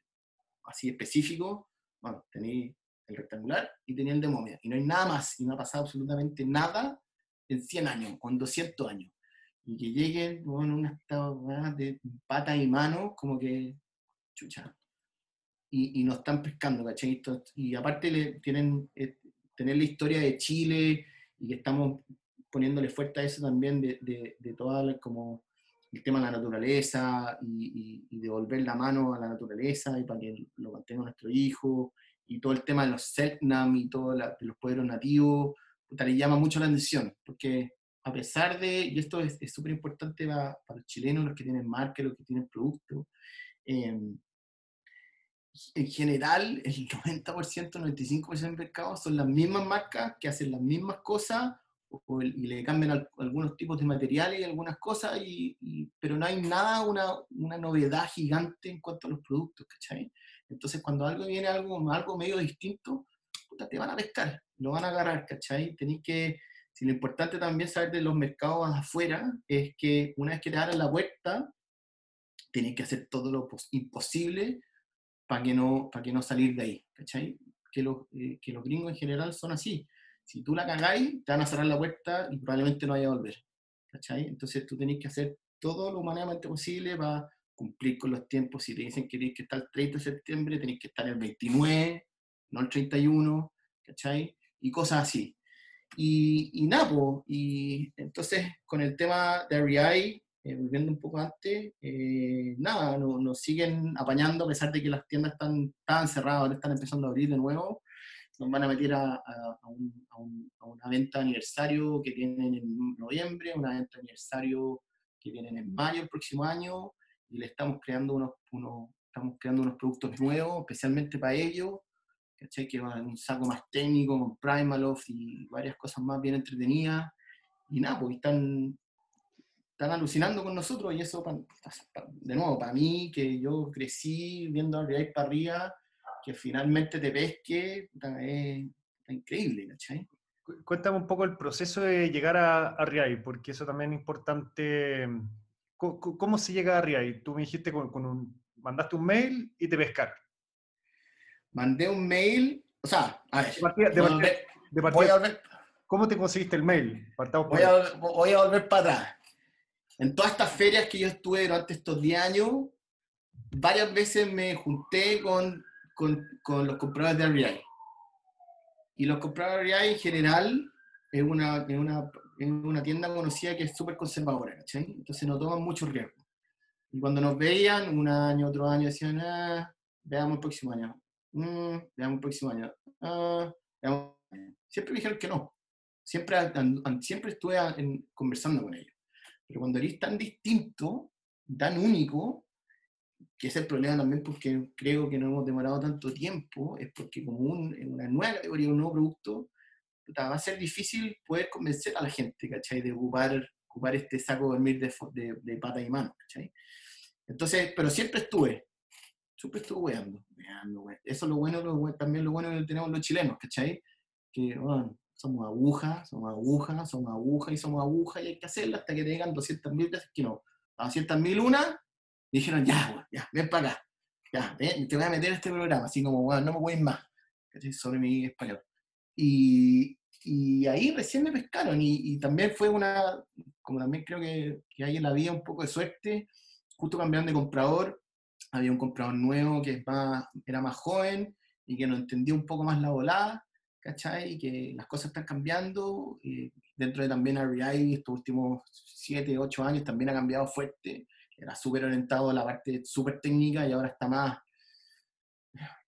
así específico, bueno, tenéis el rectangular y tenía el de momia. Y no hay nada más, y no ha pasado absolutamente nada en 100 años o en 200 años. Y que lleguen en un estado de pata y mano, como que, chucha. Y, y nos están pescando, ¿cachai? Y aparte le, tienen, eh, tener la historia de Chile y que estamos poniéndole fuerte a eso también de, de, de toda como el tema de la naturaleza y, y, devolver la mano a la naturaleza y para que lo mantenga nuestro hijo y todo el tema de los Selknam y todo de los pueblos nativos, le llama mucho la atención, porque a pesar de, y esto es súper importante para, los chilenos, los que tienen marca, los que tienen producto, em, en general el 90%, 95% del mercado son las mismas marcas que hacen las mismas cosas y le cambian algunos tipos de materiales y algunas cosas, y, pero no hay nada, una, una, novedad gigante en cuanto a los productos, ¿cachai? Entonces, cuando algo viene algo, algo medio distinto, puta, te van a pescar, lo van a agarrar, ¿cachai? Tenéis que, si lo importante también saber de los mercados afuera es que una vez que te abran la puerta, tenéis que hacer todo lo imposible para que no, para que no salir de ahí, ¿cachai? Que los, eh, que los gringos en general son así. Si tú la cagáis, te van a cerrar la puerta y probablemente no vaya a volver, ¿cachai? Entonces tú tenés que hacer todo lo humanamente posible para cumplir con los tiempos. Si te dicen que tienes que estar el 30 de septiembre, tenés que estar el 29, no el 31, ¿cachai? Y cosas así. Y, y nada, y entonces con el tema de REI, eh, volviendo un poco antes, eh, nada, nos siguen apañando a pesar de que las tiendas están, están cerradas, ahora están empezando a abrir de nuevo. Nos van a meter a, a, un, a, una venta aniversario que tienen en noviembre, una venta aniversario que tienen en mayo el próximo año, y le estamos creando unos, unos, estamos creando unos productos nuevos, especialmente para ellos, ¿cachai? que van un saco más técnico, con Primaloft y varias cosas más bien entretenidas. Y nada, pues están, están alucinando con nosotros y eso, de nuevo, para mí, que yo crecí viendo a Real para arriba, que finalmente te pesque, es, increíble, ¿cachai? Cuéntame un poco el proceso de llegar a, a porque eso también es importante ¿Cómo, se llega a Riai? Tú me dijiste con, un, mandaste un mail y te pescaron. Mandé un mail, o sea, a ver, voy a volver, ¿cómo te conseguiste el mail? Voy a, voy a, volver para atrás. En todas estas ferias que yo estuve durante estos 10 años, varias veces me junté con, con, con los compradores de REI. Y los compradores de REI en general es una, es una en una tienda conocida que es súper conservadora. Entonces no toman mucho riesgo. Y cuando nos veían, un año, otro año, decían, ah, veamos el próximo año, mm, veamos el próximo año, ah, veamos. Siempre dijeron que no. Siempre, siempre estuve conversando con ellos. Pero cuando eres tan distinto, tan único, que es el problema también porque creo que no hemos demorado tanto tiempo, es porque como un, una nueva categoría, un nuevo producto, va a ser difícil poder convencer a la gente, ¿cachai? De ocupar, ocupar este saco de dormir de, de, de pata y mano, ¿cachai? Entonces, pero siempre estuve, siempre estuve weando, weando, Eso es lo bueno, también lo bueno que tenemos los chilenos, ¿cachai? Que, bueno, somos agujas, somos agujas, somos agujas y somos agujas y hay que hacerlo hasta que te digan 200 mil veces que no. A 200 mil una, dijeron, ya, ya, ven para acá, ya, ven, te voy a meter en este programa, así como, bueno, no me voy más. Sobre mi español. Y, y ahí recién me pescaron y, y, también fue una, como también creo que, que hay en la vida un poco de suerte, justo cambiando de comprador, había un comprador nuevo que es más, era más joven y que no entendía un poco más la volada, ¿cachai? Y que las cosas están cambiando, y dentro de también REI estos últimos 7, 8 años también ha cambiado fuerte, era súper orientado a la parte súper técnica y ahora está más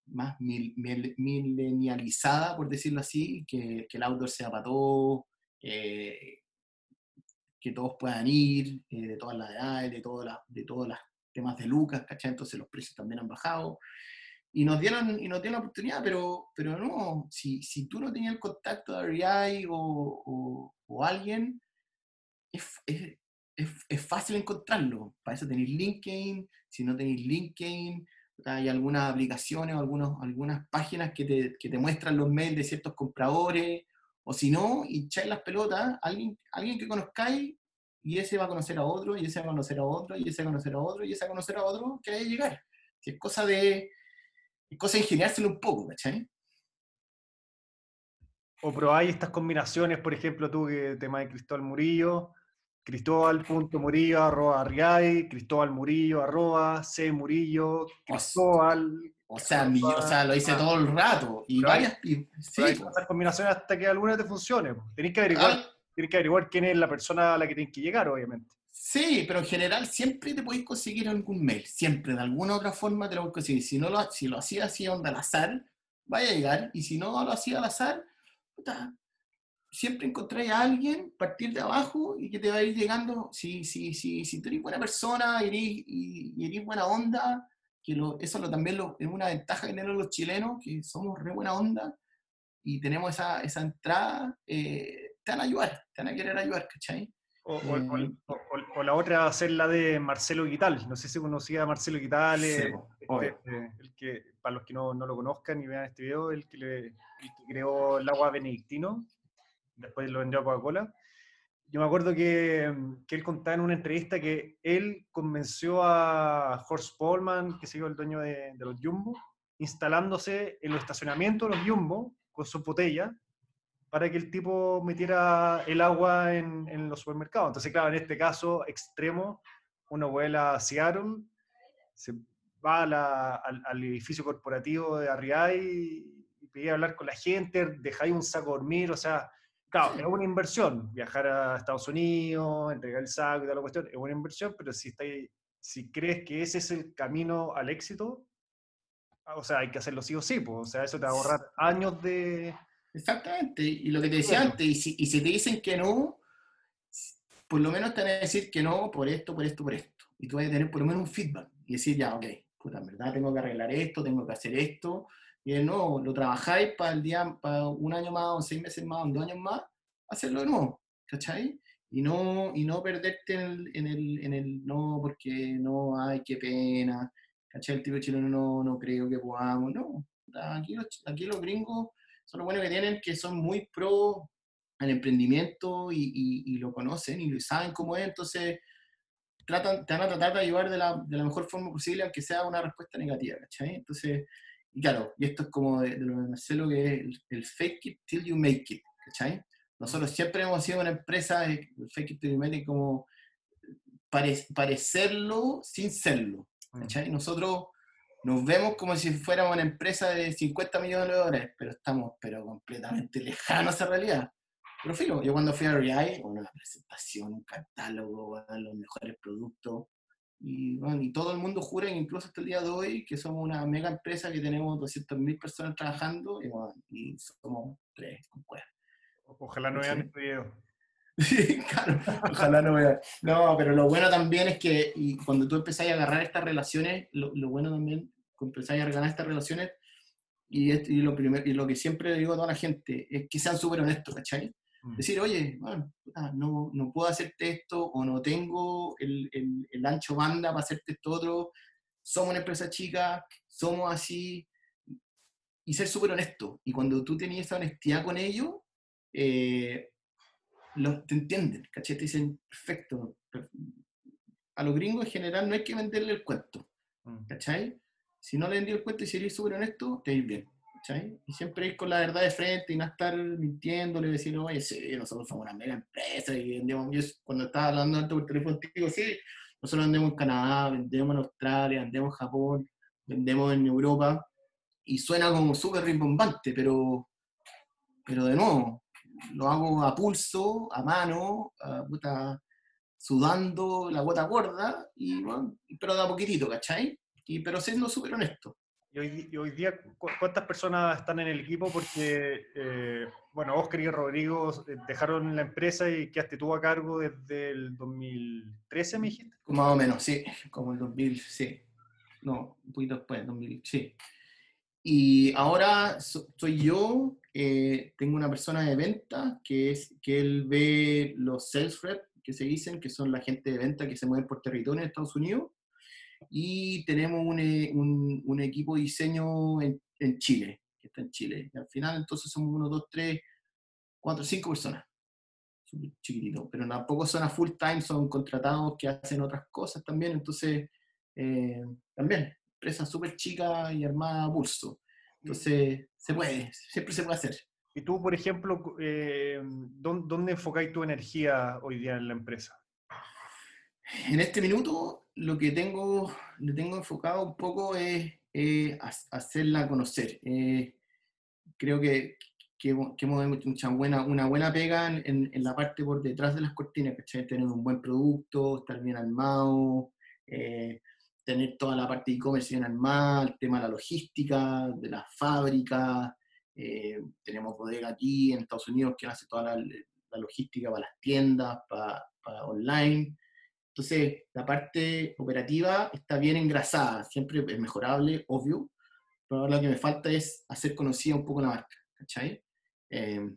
más milenializada, por decirlo así, que, que, el outdoor sea para todos, que todos puedan ir, eh, de todas las edades, de, todas de todos los temas de Lucas, ¿cachai? Entonces los precios también han bajado. y nos dieron, y nos dieron la oportunidad, pero, pero no, si, si tú no tenías el contacto de REI o, o, alguien, es, es, fácil encontrarlo. Para eso tenéis LinkedIn, si no tenéis LinkedIn, hay algunas aplicaciones o algunos, algunas páginas que te, que te, muestran los mails de ciertos compradores, o si no, echáis las pelotas, alguien, alguien que conozcáis, y ese va a conocer a otro, y ese va a conocer a otro, y ese va a conocer a otro, y ese va a conocer a otro, que hay que llegar. Si es cosa de, es cosa de ingeniárselo un poco, ¿cachai? O probáis estas combinaciones, por ejemplo, tú que tema de Cristóbal Murillo, Cristóbal.murillo arroba Arriay, Cristóbal Murillo arroba C Murillo, Cristóbal. O sea, o sea, lo hice todo el rato. Y varias. sí, pues. combinaciones hasta que alguna te funcione. Tenéis que averiguar. Ah. que averiguar quién es la persona a la que tienes que llegar, obviamente. Sí, pero en general siempre te podéis conseguir algún mail, siempre, de alguna otra forma te lo podéis conseguir. Si, no lo, si lo hacía así onda al azar, vaya a llegar, y si no lo hacía al azar, siempre encontráis a alguien, partir de abajo, y que te va a ir llegando, si, si, si, si tú eres buena persona y eres, buena onda, que lo, eso lo, también lo, es una ventaja que tenemos los chilenos, que somos re buena onda, y tenemos esa, esa entrada, eh, te van a ayudar, te van a querer ayudar, ¿cachai? Mm. O, la otra hacer la de Marcelo Guital. No sé si conocía a Marcelo Guital, eh, este, eh, el que, para los que no, no, lo conozcan y vean este video, el que, le, creó el agua benedictino, después lo vendió a Coca-Cola. Yo me acuerdo que, que, él contaba en una entrevista que él convenció a Horst Polman, que se el dueño de, de los Jumbo, instalándose en los estacionamientos de los Jumbo con su botella para que el tipo metiera el agua en, los supermercados. Entonces, claro, en este caso extremo, uno vuela a Seattle, se va al, edificio corporativo de Arriay y, y pide hablar con la gente, dejáis un saco dormir, o sea, claro, es una inversión, viajar a Estados Unidos, entregar el saco y toda la cuestión, es una inversión, pero si, si crees que ese es el camino al éxito, o sea, hay que hacerlo sí o sí, pues, o sea, eso te va a ahorrar años de, Exactamente, y lo que te decía antes, y si, y si, te dicen que no, por lo menos te van a decir que no por esto, por esto, por esto. Y tú vas a tener por lo menos un feedback y decir, ya, ok, puta, en verdad tengo que arreglar esto, tengo que hacer esto. Y de nuevo, lo trabajáis para el día, para un año más, o seis meses más, o dos años más, hacerlo de nuevo, ¿cachai? Y no, y no perderte en el, en el, en el no, porque no, ay, qué pena, ¿cachai? El tipo chileno no, no creo que podamos, no. Aquí los, aquí los gringos son lo bueno que tienen, que son muy pro al emprendimiento y, lo conocen y saben cómo es, entonces tratan, te van a tratar de ayudar de la, de la mejor forma posible, aunque sea una respuesta negativa, ¿cachai? Entonces, y claro, y esto es como de, lo de Marcelo, que es el, fake it till you make it, ¿cachai? Nosotros siempre hemos sido una empresa, el fake it till you make it, como parecerlo sin serlo, mm. ¿cachai? Nosotros nos vemos como si fuéramos una empresa de 50 millones de dólares, pero estamos pero completamente lejanos a esa realidad. Pero filo, yo cuando fui a REI, una presentación, un catálogo, los mejores productos, y, bueno, y todo el mundo jura, incluso hasta el día de hoy, que somos una mega empresa que tenemos 200.000 personas trabajando y, bueno, y somos tres con (laughs) Ojalá no vean este video. claro, ojalá no vea. No, pero lo bueno también es que y cuando tú empezás a agarrar estas relaciones, lo, lo bueno también empezáis a ganar estas relaciones, y, y lo primero, y lo que siempre digo a toda la gente es que sean súper honestos, ¿cachai? Mm. Decir, oye, bueno, no, no, puedo hacerte esto, o no tengo el, el, el, ancho banda para hacerte esto otro, somos una empresa chica, somos así, y ser súper honesto. Y cuando tú tenías esa honestidad con ellos, eh, te entienden, ¿cachai? Te dicen, perfecto. A los gringos en general no hay que venderle el cuento, mm. ¿cachai? si no le vendí el cuento y si eres súper honesto, te ir bien. Y siempre ir con la verdad de frente y no estar mintiéndole, decir, oye, sí, nosotros somos una mega empresa y vendemos. Cuando estaba hablando antes por teléfono, digo, sí, nosotros vendemos en Canadá, vendemos en Australia, vendemos en Japón, vendemos en Europa. Y suena como súper rimbombante, pero, pero de nuevo, lo hago a pulso, a mano, sudando la gota gorda, y, pero de a poquitito, ¿cachai? y, pero siendo súper honesto. Y hoy, día, ¿cuántas personas están en el equipo? Porque, eh, bueno, Oscar y Rodrigo eh, dejaron la empresa y quedaste tú a cargo desde el 2013, me dijiste. Más o menos, sí, como el 2000, sí. No, un poquito después, 2000, sí. y ahora soy yo, eh, tengo una persona de venta que, es, que él ve los sales rep, que se dicen, que son la gente de venta que se mueven por territorio en Estados Unidos, y tenemos un, eh, un, un equipo de diseño en, en, Chile, que está en Chile. Y al final entonces somos uno, dos, tres, cuatro, cinco personas. Súper chiquitito, pero tampoco son a full time, son contratados que hacen otras cosas también, entonces eh, también empresa súper chica y armada a pulso. Entonces, se puede, siempre se puede hacer. Y tú, por ejemplo, eh, ¿dónde, enfocáis tu energía hoy día en la empresa? En este minuto, lo que tengo, le tengo enfocado un poco es hacerla conocer. Eh, creo que, que, hemos hecho mucha buena, una buena pega en, en, la parte por detrás de las cortinas, ¿cachai? Tener un buen producto, estar bien armado, eh, tener toda la parte de e-commerce bien armada, el tema de la logística, de las fábricas. Eh, tenemos bodega aquí en Estados Unidos que hace toda la, logística para las tiendas, para, online. Entonces, la parte operativa está bien engrasada, siempre es mejorable, obvio, pero ahora lo que me falta es hacer conocida un poco la marca, ¿cachai? Eh,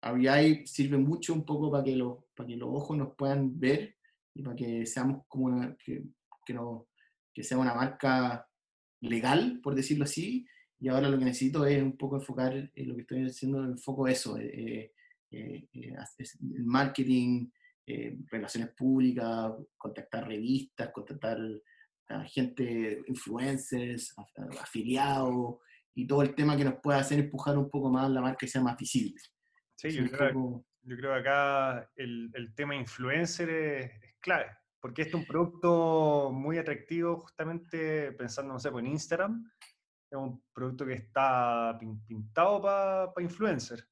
RBI sirve mucho un poco para que, los, para que los ojos nos puedan ver y para que seamos como una, que, que, no, que sea una marca legal, por decirlo así, y ahora lo que necesito es un poco enfocar en lo que estoy haciendo, enfoco eso, eh, eh, eh el marketing, eh, relaciones públicas, contactar revistas, contactar a gente, influencers, afiliados, y todo el tema que nos pueda hacer empujar un poco más la marca y sea más visible. Sí, yo creo, yo creo, que acá el, el tema influencer es, es clave porque este es un producto muy atractivo justamente pensando, no sé, pues, en Instagram. Es un producto que está pintado para pa influencer.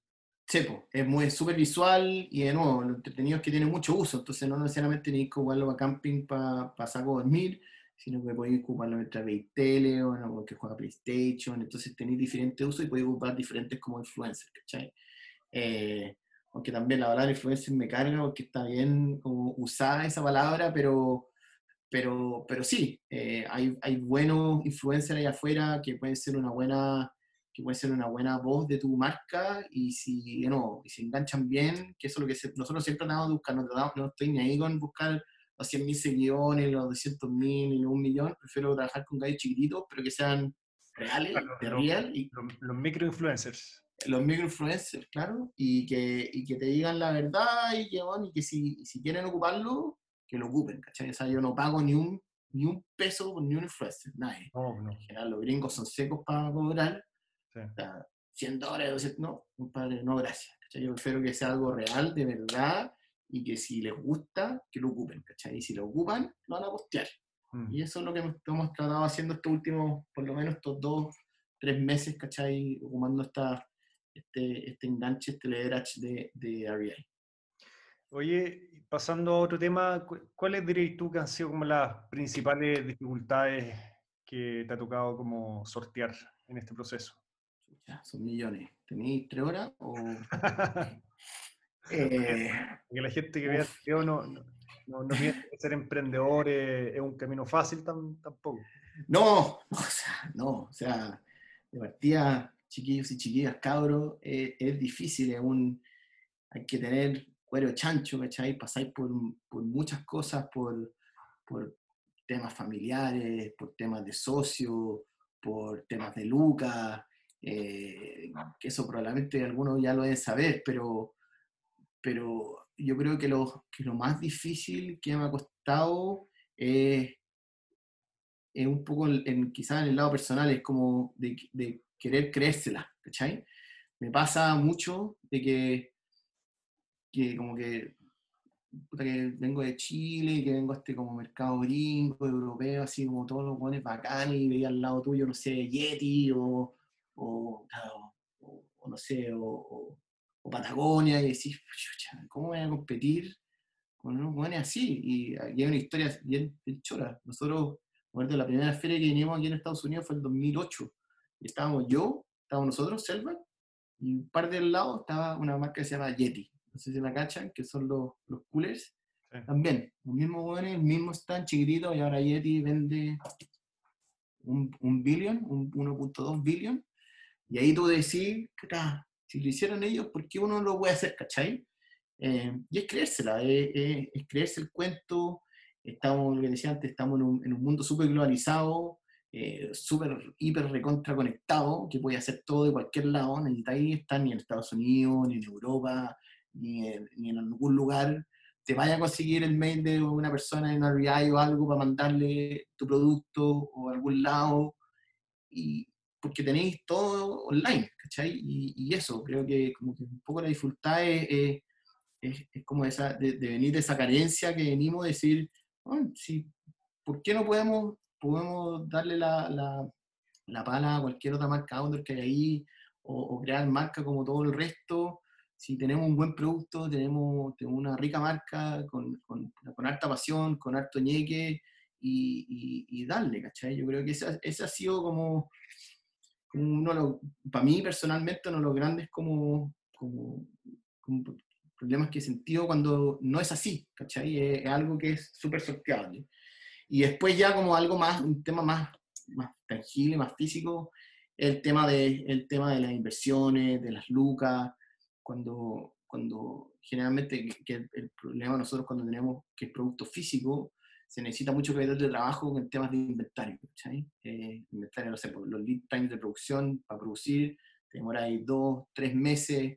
Sí, es muy súper visual y de nuevo, lo entretenido es que tiene mucho uso, entonces no necesariamente ni que ocuparlo para camping para pa saco dormir, sino que podéis ocuparlo mientras veis tele o no, que juega PlayStation, entonces tenéis diferentes usos y podéis ocupar diferentes como influencer, ¿cachai? Eh, aunque también la palabra influencer me carga porque está bien como usada esa palabra, pero, pero, pero sí, eh, hay, hay buenos influencers ahí afuera que pueden ser una buena que puede ser una buena voz de tu marca y si, no, y si enganchan bien, que eso es lo que nosotros siempre de buscar, no, no estoy ni ahí con buscar los 100.000 seguidores, los 200.000 y un millón, prefiero trabajar con gallos chiquititos, pero que sean reales, de real. Y, los, los microinfluencers los microinfluencers, claro, y que, y que te digan la verdad y que, y que si, si quieren ocuparlo, que lo ocupen, ¿cachai? O sea, yo no pago ni un, ni un peso por ni un influencer, nadie. En general, los gringos son secos para cobrar. Sí. O sea, 100 dólares, no, compadre, no, gracias. ¿cachai? Yo prefiero que sea algo real, de verdad, y que si les gusta, que lo ocupen, ¿cachai? Y si lo ocupan, lo van a postear. Mm. Y eso es lo que hemos, tratado haciendo estos últimos, por lo menos estos dos, tres meses, ¿cachai? Ocupando esta este, este enganche, este leverage de, de. Oye, pasando a otro tema, ¿cuáles dirías tú que han sido como las principales dificultades que te ha tocado como sortear en este proceso? Ya, son millones. ¿Tenéis tres horas? O... (laughs) eh, que la gente que vea el no, no, no, no ser emprendedor es, un camino fácil tampoco. No, o sea, no, o sea, de partida chiquillos y chiquillas, cabros, eh, es difícil, es un, hay que tener cuero chancho, ¿cachai? Pasáis por, por muchas cosas, por, por, temas familiares, por temas de socio, por temas de lucas, eh, que eso probablemente algunos ya lo deben saber, pero, pero yo creo que lo, que lo más difícil que me ha costado es, es un poco, en, quizás en el lado personal, es como de, de querer creérsela, ¿cachai? Me pasa mucho de que, que como que, que vengo de Chile, que vengo a este como mercado gringo, europeo, así como todos los buenos bacanes, y veía al lado tuyo, no sé, Yeti o, o, no sé, o, Patagonia, y decís, ¿cómo voy a competir con unos buenos así? Y, hay una historia bien, bien chora. Nosotros, la primera feria que vinimos aquí en Estados Unidos fue el 2008 estábamos yo, estábamos nosotros, Selva, y un par del lado estaba una marca que se llama Yeti. No sé si la cachan, que son los, los coolers. También, los mismos jóvenes, el mismo stand chiquitito, y ahora Yeti vende un, un billion, un 1.2 billion, y ahí tú decís, si lo hicieron ellos, ¿por qué uno no lo puede hacer, cachai? Eh, y es creérsela, es, creerse el cuento, estamos, lo que decía antes, estamos en un, en un mundo súper globalizado, eh, súper, hiper recontra conectado, que puede hacer todo de cualquier lado, necesitáis estar ni en Estados Unidos, ni en Europa, ni en, ni en algún lugar, te vaya a conseguir el mail de una persona en RBI o algo para mandarle tu producto o algún lado, y, porque tenéis todo online, ¿cachai? Y, eso, creo que como que un poco la dificultad es, es, como esa, de, venir de esa carencia que venimos a decir, ¿por qué no podemos, podemos darle la, la, la pala a cualquier otra marca outdoor que hay ahí o, crear marca como todo el resto? Si tenemos un buen producto, tenemos, una rica marca con, con, con, harta pasión, con harto ñeque y, y, darle, ¿cachai? Yo creo que ese, ese ha sido como, uno, para mí personalmente, uno de los grandes como, como, como problemas que he sentido cuando no es así, ¿cachai? Es, algo que es súper sorteable. Y después ya como algo más, un tema más, más tangible, más físico, el tema, de, el tema de las inversiones, de las lucas, cuando, cuando generalmente que, el problema nosotros cuando tenemos que es producto físico, se necesita mucho capital de trabajo en temas de inventario. Eh, inventario, no sé, por los lead times de producción para producir, te demoráis dos, tres meses,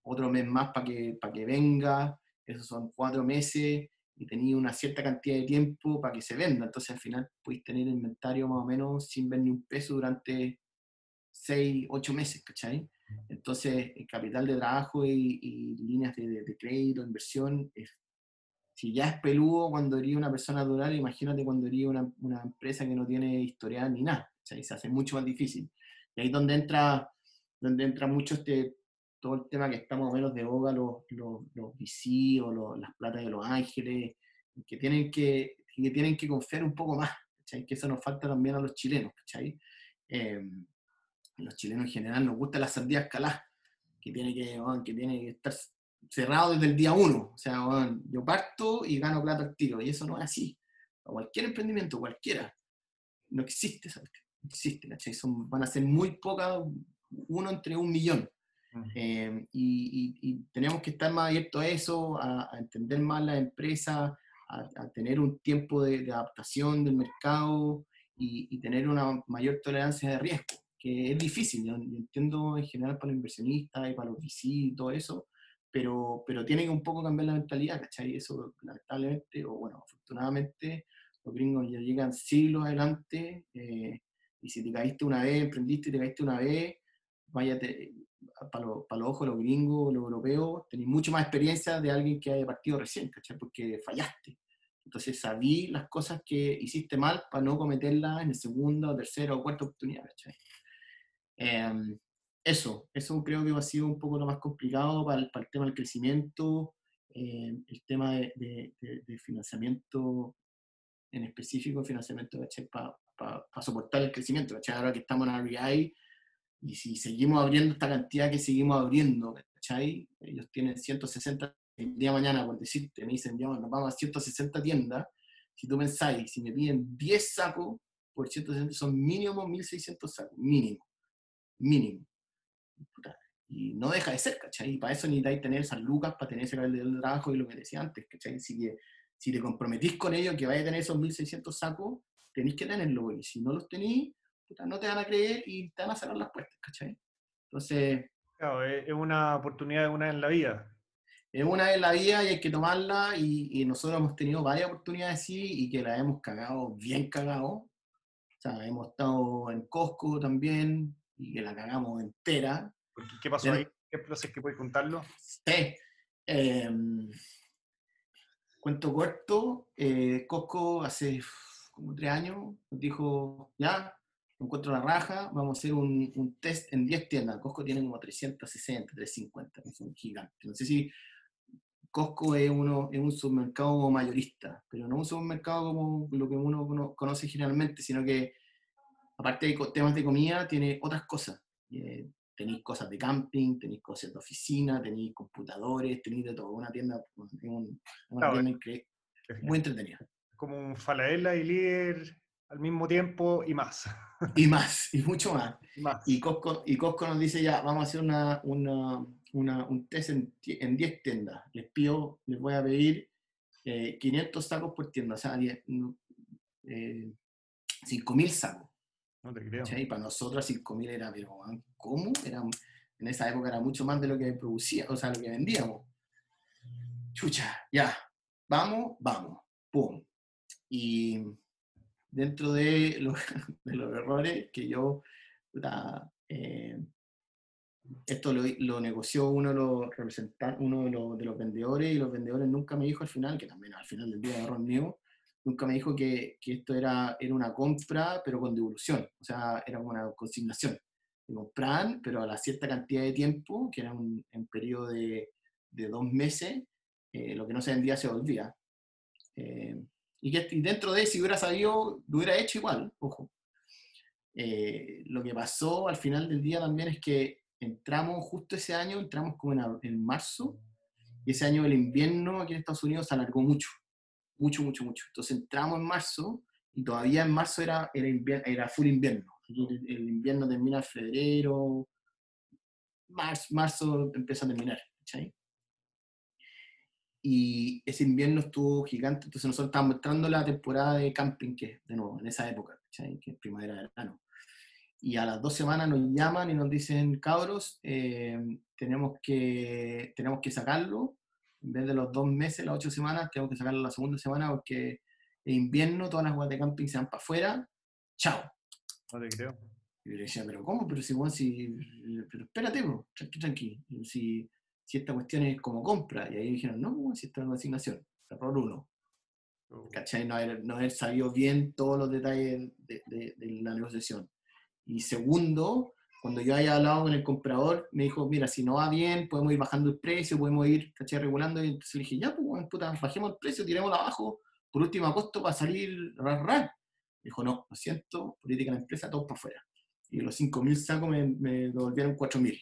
otro mes más para que, para que venga, esos son cuatro meses y tenéis una cierta cantidad de tiempo para que se venda. Entonces al final podéis tener inventario más o menos sin ver ni un peso durante seis, ocho meses, ¿cachai? Entonces el capital de trabajo y, líneas de, de, crédito, inversión, es, si ya es peludo cuando eres una persona natural, imagínate cuando eres una, una, empresa que no tiene historial ni nada, ¿cachai? Se hace mucho más difícil. Y ahí es donde entra, donde entra mucho este todo el tema que estamos menos de boga los, los, los VC o las platas de los ángeles, que tienen que, que tienen que confiar un poco más, que eso nos falta también a los chilenos. ¿cachai? Eh, los chilenos en general nos gusta la sandía escalada, que tiene que, que tiene que estar cerrado desde el día uno. O sea, yo parto y gano plata al tiro, y eso no es así. cualquier emprendimiento, cualquiera, no existe, ¿sabes? No existe, ¿cachai? Son, van a ser muy pocas, uno entre un millón. Eh, y, tenemos que estar más abiertos a eso, a, entender más la empresa, a, tener un tiempo de, adaptación del mercado y, tener una mayor tolerancia de riesgo, que es difícil, yo, entiendo en general para los inversionistas y para los VC y todo eso, pero, pero tiene que un poco cambiar la mentalidad, ¿cachai? Eso lamentablemente, o bueno, afortunadamente, los gringos ya llegan siglos adelante eh, y si te caíste una vez, emprendiste y te caíste una vez, váyate, para, los ojos de los gringos, los europeos, tenéis mucho más experiencia de alguien que haya partido recién, ¿cachai? Porque fallaste. Entonces sabí las cosas que hiciste mal para no cometerlas en la segunda, o tercera o cuarta oportunidad, ¿cachai? Em, eso, eso creo que ha sido un poco lo más complicado para el, para el tema del crecimiento, em, el tema de, de, financiamiento, en específico financiamiento. Para, para, soportar el crecimiento. Ahora que estamos en RBI, y si seguimos abriendo esta cantidad que seguimos abriendo, ¿cachai? Ellos tienen 160, el día de mañana, por decirte, me dicen, ya, nos vamos a 160 tiendas. Si tú pensáis, si me piden 10 sacos por 160, son mínimo 1600 sacos, mínimo, mínimo. Y no deja de ser, ¿cachai? Y para eso necesitáis tener esas lucas, para tener ese nivel de trabajo y lo que decía antes, ¿cachai? Si, si te comprometís con ellos que vaya a tener esos 1600 sacos, tenéis que tenerlo, y si no los tenéis, no te van a creer y te van a cerrar las puertas, ¿cachai? Entonces... Claro, es una oportunidad de una en la vida. Es una vez en la vida y hay que tomarla y, nosotros hemos tenido varias oportunidades así y que la hemos cagado bien cagado. O sea, hemos estado en Costco también y que la cagamos entera. ¿Qué pasó ahí? ¿Qué proceso que puedes contarlo? Sí. Em, cuento corto, eh, Costco hace como tres años nos dijo, ya, encuentro la raja, vamos a hacer un, un test en 10 tiendas. Costco tiene como 360, 350, que son gigantes. No sé si Costco es, uno, es un supermercado mayorista, pero no un supermercado como lo que uno conoce generalmente, sino que aparte de temas de comida, tiene otras cosas. Eh, tenéis cosas de camping, tenéis cosas de oficina, tenéis computadores, tenéis de todo. Una tienda, una tienda muy entretenida. Como un Falaela y líder al mismo tiempo y más. Y más, y mucho más. (laughs) Y, más. y, Costco, y Costco nos dice ya, vamos a hacer una, una, una, un test en, en 10 tiendas. Les pido, les voy a pedir eh, 500 sacos por tienda, o sea, 10, eh, 5.000 sacos. No te creo. ¿cachai? Para nosotros 5.000 era, pero ¿cómo? Era, en esa época era mucho más de lo que producía, o sea, lo que vendíamos. Chucha, ya, vamos, vamos, pum. Y dentro de los, (laughs) de los errores que yo, puta, eh, esto lo, lo, negoció uno de los representantes, uno de los, de los, vendedores, y los vendedores nunca me dijo al final, que también al final del día de error mío, nunca me dijo que, que, esto era, era una compra, pero con devolución, o sea, era una consignación. Me compraban, pero a la cierta cantidad de tiempo, que era un, en periodo de, de dos meses, eh, lo que no se vendía se volvía. Eh, y que y dentro de, si hubiera sabido, lo hubiera hecho igual, ojo. Eh, lo que pasó al final del día también es que entramos justo ese año, entramos como en, en, marzo, y ese año el invierno aquí en Estados Unidos se alargó mucho, mucho, mucho, mucho. Entonces entramos en marzo y todavía en marzo era, era, invierno, era full invierno. El, el, invierno termina en febrero, marzo, marzo empieza a terminar. ¿cachai? Y ese invierno estuvo gigante, entonces nosotros estábamos entrando la temporada de camping, que de nuevo, en esa época, ¿cachai? que es primavera-verano y a las dos semanas nos llaman y nos dicen, cabros, eh, tenemos, que, tenemos que sacarlo, en vez de los dos meses, las ocho semanas, tenemos que sacarlo la segunda semana porque en invierno todas las guas de camping se van para afuera, chao. No te creo. Y yo le decía, pero ¿cómo? Pero si, bueno, si pero espérate, bro, tranqui, tranqui. Si, si esta cuestión es como compra. Y ahí dijeron, no, si esta es una asignación, error uno. Oh. ¿Cachai? No haber, no haber sabido bien todos los detalles de, de, de la negociación. Y segundo, cuando yo haya hablado con el comprador, me dijo, mira, si no va bien, podemos ir bajando el precio, podemos ir, ¿cachai? Regulando. Y entonces le dije, ya, pues, puta, bajemos el precio, tirémoslo abajo, por último a costo para salir rar, rar. Dijo, no, lo siento, política de la empresa, todo para afuera. Y los 5.000 sacos me, me devolvieron 4.000.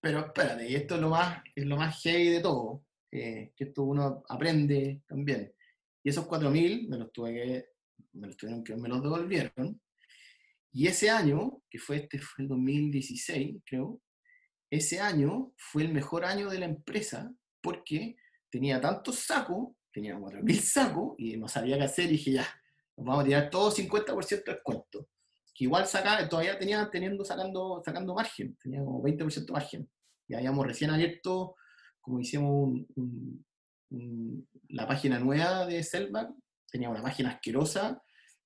Pero espérate, y esto es lo más, es lo más heavy de todo, eh, que esto uno aprende también. Y esos 4.000 me los tuve que, me los tuvieron que me los devolvieron, y ese año, que fue este fue el 2016, creo, ese año fue el mejor año de la empresa porque tenía tantos sacos, tenía 4.000 sacos y no sabía qué hacer y dije, ya, nos vamos a tirar todo 50% de descuento. Que igual saca, todavía tenía teniendo, sacando, sacando margen, tenía como 20% de margen. Y habíamos recién abierto, como hicimos un, un, un, la página nueva de Sellback, tenía una página asquerosa,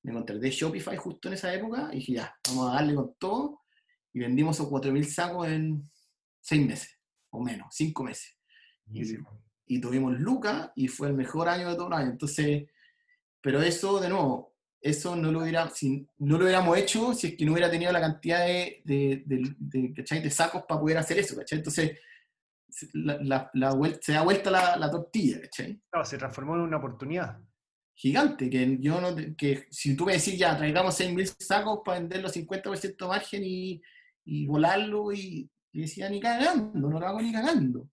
me contraté Shopify justo en esa época y dije, ya, vamos a darle con todo. Y vendimos esos 4.000 sacos en 6 meses, o menos, 5 meses. Y, y, tuvimos Luca y fue el mejor año de todo el año. Entonces, pero eso, de nuevo, eso no lo, hubiera, si, no lo hubiéramos hecho si es que no hubiera tenido la cantidad de, de, de, de, de sacos para poder hacer eso, ¿cachai? Entonces, la, la, la vuelta, se da vuelta la, la tortilla, ¿cachai? Claro, se transformó en una oportunidad gigante, que yo no, que si tú me decís ya, traigamos 6.000 sacos para vender los 50% de margen y, y volarlo, y, y, decía, ni cagando, no lo hago ni cagando.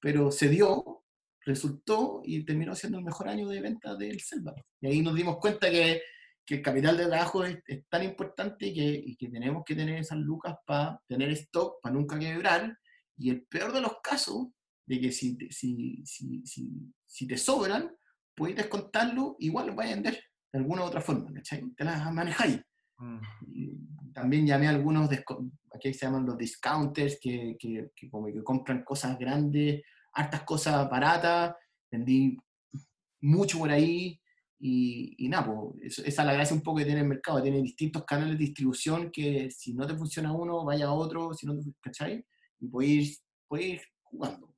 Pero se dio, resultó y terminó siendo el mejor año de venta del Selva. Y ahí nos dimos cuenta que, que el capital de trabajo es, es tan importante y que, y que, tenemos que tener esas lucas para tener stock, para nunca quebrar. Y el peor de los casos, de que si, si, si, si te sobran, puedes descontarlo, igual lo vas a vender de alguna u otra forma, ¿cachai? Te las manejáis. Mm. También llamé a algunos, aquí se llaman los discounters, que, que, que, como que compran cosas grandes, hartas cosas baratas, vendí mucho por ahí, y, y nada, pues, esa es la gracia un poco que tiene el mercado, tiene distintos canales de distribución que si no te funciona uno, vaya a otro, si no te, ¿cachai? Y ir, puedes ir jugando.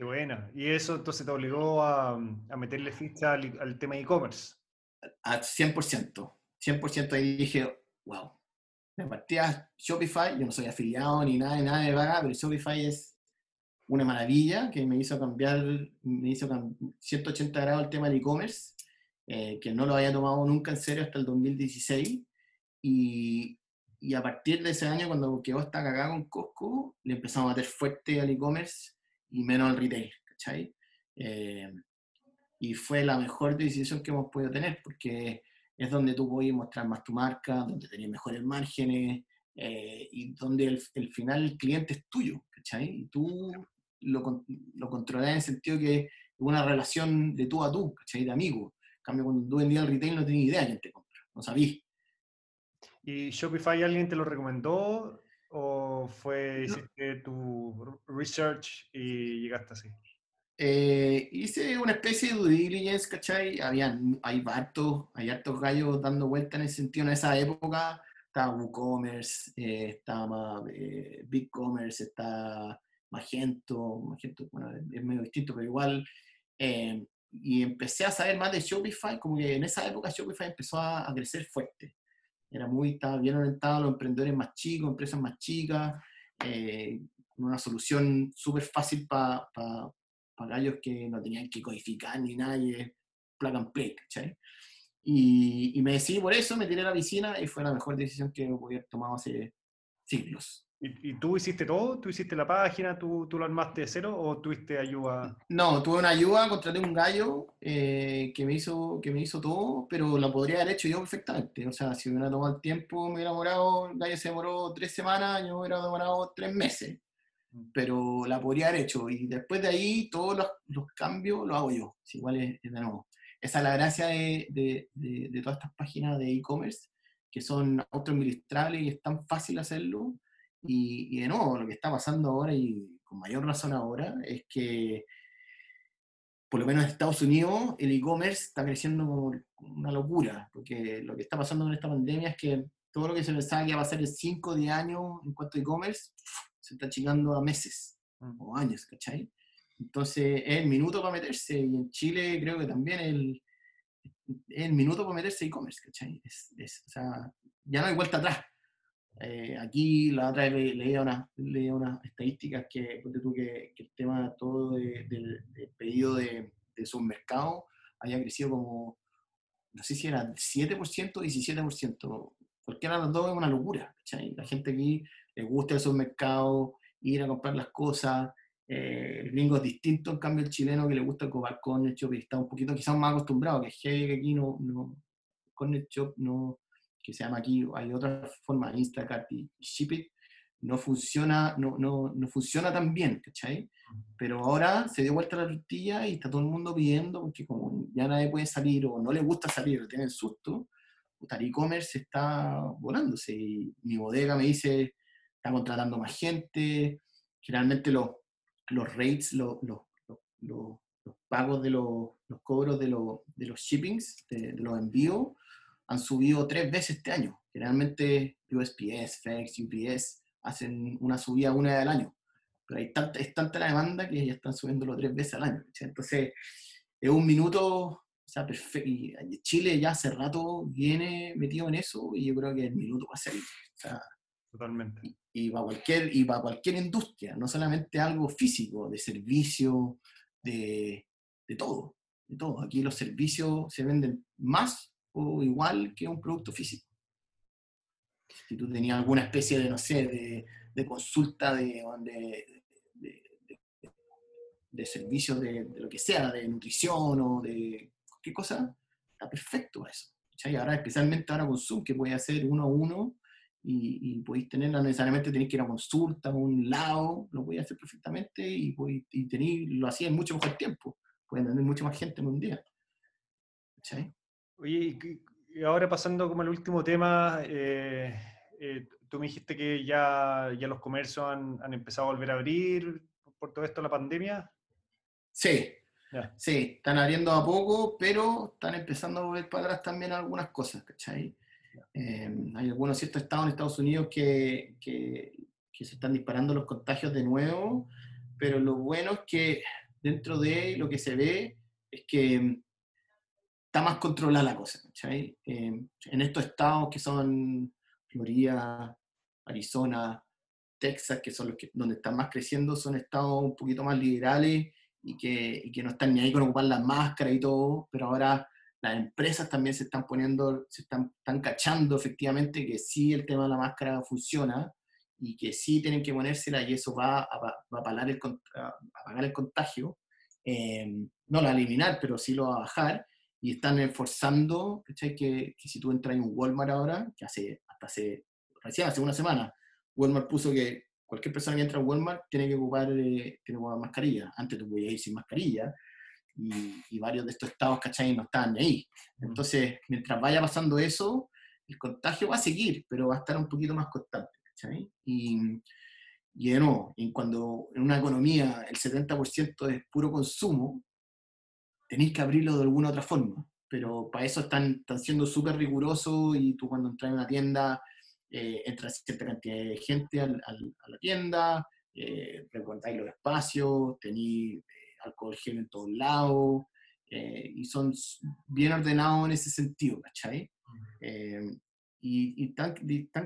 Qué buena. ¿Y eso entonces te obligó a, a meterle ficha al, al tema e-commerce? A 100%. 100% ahí dije, wow. Me partía Shopify, yo no soy afiliado ni nada, nada de vaga, pero Shopify es una maravilla que me hizo cambiar, me hizo 180 grados el tema del e-commerce, eh, que no lo había tomado nunca en serio hasta el 2016. Y, y a partir de ese año, cuando quedó esta cagada con Costco, le empezamos a meter fuerte al e-commerce y menos al retail, ¿cachai? Eh, y fue la mejor decisión que hemos podido tener, porque es donde tú puedes mostrar más tu marca, donde tenés mejores márgenes, eh, y donde el, final el cliente es tuyo, ¿cachai? Y tú lo, lo controlas en el sentido que es una relación de tú a tú, ¿cachai? De amigo. En cambio, cuando tú vendías el retail no tenías idea quién te compra, no sabías. ¿Y Shopify alguien te lo recomendó o fue, hiciste tu research y llegaste así? Eh, hice una especie de due diligence, ¿cachai? Habían, hay hartos, hay hartos gallos dando vuelta en ese sentido. En esa época estaba WooCommerce, eh, estaba eh, BigCommerce, está Magento, Magento, bueno, es medio distinto, pero igual. Eh, y empecé a saber más de Shopify, como que en esa época Shopify empezó a, a crecer fuerte era muy, estaba bien orientado a los emprendedores más chicos, empresas más chicas, eh, una solución súper fácil para pa, pa gallos que no tenían que codificar ni nada, y plug and play, ¿cachai? Y, y, me decidí por eso, me tiré a la piscina y fue la mejor decisión que hubiera tomado hace siglos. ¿Y, tú hiciste todo? ¿Tú hiciste la página? ¿Tú, ¿Tú lo armaste de cero o tuviste ayuda? No, tuve una ayuda, contraté un gallo eh, que, me hizo, que me hizo todo, pero lo podría haber hecho yo perfectamente. O sea, si me hubiera tomado el tiempo, me hubiera demorado, el gallo se demoró tres semanas, yo me hubiera demorado tres meses. Mm. Pero la podría haber hecho. Y después de ahí, todos los, los cambios los hago yo. igual es, de nuevo. Esa es la gracia de, de, de, de todas estas páginas de e-commerce, que son autoadministrables y es tan fácil hacerlo y, de nuevo, lo que está pasando ahora, y con mayor razón ahora, es que, por lo menos en Estados Unidos, el e-commerce está creciendo como una locura, porque lo que está pasando con esta pandemia es que todo lo que se pensaba que iba a pasar en 5 o 10 años en cuanto a e-commerce, se está chingando a meses mm. o años, ¿cachai? Entonces es el minuto para meterse, y en Chile creo que también el, el minuto para meterse e-commerce, ¿cachai? o sea, ya no hay vuelta atrás. Eh, aquí la otra vez leía unas una estadísticas que, que, que, el tema todo del de, pedido de, de submercado haya crecido como, no sé si era 7% o 17%. Cualquiera de los dos es una locura. La gente aquí le gusta el submercado, ir a comprar las cosas. Eh, el gringo es distinto, en cambio el chileno que le gusta el cobarcón, el shop, y está un poquito quizás más acostumbrado, que es que aquí no, no, con el shop no, que se llama aquí, hay otra forma, Instacart y Shipit, no funciona, no, no, no funciona tan bien, ¿cachai? Pero ahora se dio vuelta la tortilla y está todo el mundo pidiendo, porque como ya nadie puede salir o no le gusta salir o tiene susto, el e-commerce está volándose y mi bodega me dice, está contratando más gente, generalmente los, los rates, los, los, los, pagos de los, cobros de, los, de los shippings, de, de los envíos, han subido tres veces este año. Generalmente USPS, FedEx, UPS hacen una subida una vez al año. Pero hay tanta, es tanta la demanda que ya están subiéndolo tres veces al año. Entonces, es un minuto, o sea, perfecto. Chile ya hace rato viene metido en eso y yo creo que el minuto va a ser. Totalmente. Y, y, para cualquier, y para cualquier industria, no solamente algo físico, de servicio, de, de todo. De todo. Aquí los servicios se venden más o igual que un producto físico. Si tú tenías alguna especie de, no sé, de, consulta de, de, de, servicios de, lo que sea, de nutrición o de cualquier cosa, está perfecto eso. Ahora, especialmente ahora con Zoom, que puede hacer uno a uno y, y podéis tenerla, necesariamente tenéis que ir a consulta a un lado, lo podéis hacer perfectamente y, y tenéis, lo hacía en mucho mejor tiempo. Pueden tener mucha más gente en un día. ¿sí? Oye, y ahora pasando como al último tema, eh, eh, tú me dijiste que ya, ya los comercios han, han, empezado a volver a abrir por todo esto la pandemia. Sí, sí, están abriendo a poco, pero están empezando a volver para atrás también algunas cosas, ¿cachai? Eh, hay algunos ciertos estados en Estados Unidos que, que, que, se están disparando los contagios de nuevo, pero lo bueno es que dentro de lo que se ve es que está más controlada la cosa. Eh, en estos estados que son Florida, Arizona, Texas, que son los que, donde están más creciendo, son estados un poquito más liberales y que, y que no están ni ahí con ocupar las máscaras y todo, pero ahora las empresas también se están poniendo, se están, están cachando efectivamente que sí el tema de la máscara funciona y que sí tienen que ponérsela y eso va a, va a, el, a pagar el contagio eh, no la eliminar, pero sí lo va a bajar, y están esforzando, Que, que si tú entras en un Walmart ahora, que hace, hasta hace, recién hace una semana, Walmart puso que cualquier persona que entra a Walmart tiene que ocupar, eh, tiene que ocupar mascarilla. Antes tú podías ir sin mascarilla, y, varios de estos estados, ¿cachai? No estaban ahí. Entonces, mientras vaya pasando eso, el contagio va a seguir, pero va a estar un poquito más constante, ¿cachai? Y, y de nuevo, en cuando en una economía el 70% es puro consumo, tenéis que abrirlo de alguna otra forma. Pero para eso están, están siendo súper rigurosos y tú cuando entras en una tienda, eh, entras cierta cantidad de gente al, a la tienda, eh, los espacios, tenéis eh, alcohol gel en todos lados, eh, y son bien ordenados en ese sentido, ¿cachai? y, están,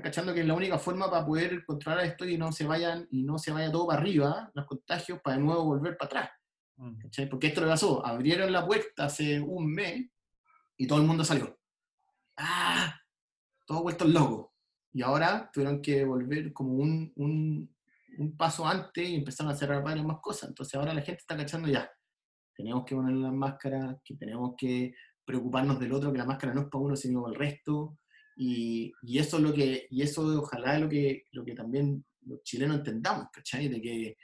cachando que es la única forma para poder controlar esto y no se vayan y no se vaya todo para arriba, los contagios, para de nuevo volver para atrás. Mm. Porque esto le pasó, abrieron la puerta hace un mes y todo el mundo salió. ¡Ah! Todos vueltos locos. Y ahora tuvieron que volver como un, un, un, paso antes y empezaron a cerrar varias más cosas. Entonces ahora la gente está cachando ya. Tenemos que poner las máscaras, que tenemos que preocuparnos del otro, que la máscara no es para uno, sino para el resto. Y, y, eso es lo que, y eso ojalá es lo que, lo que también los chilenos entendamos, ¿cachai? De que,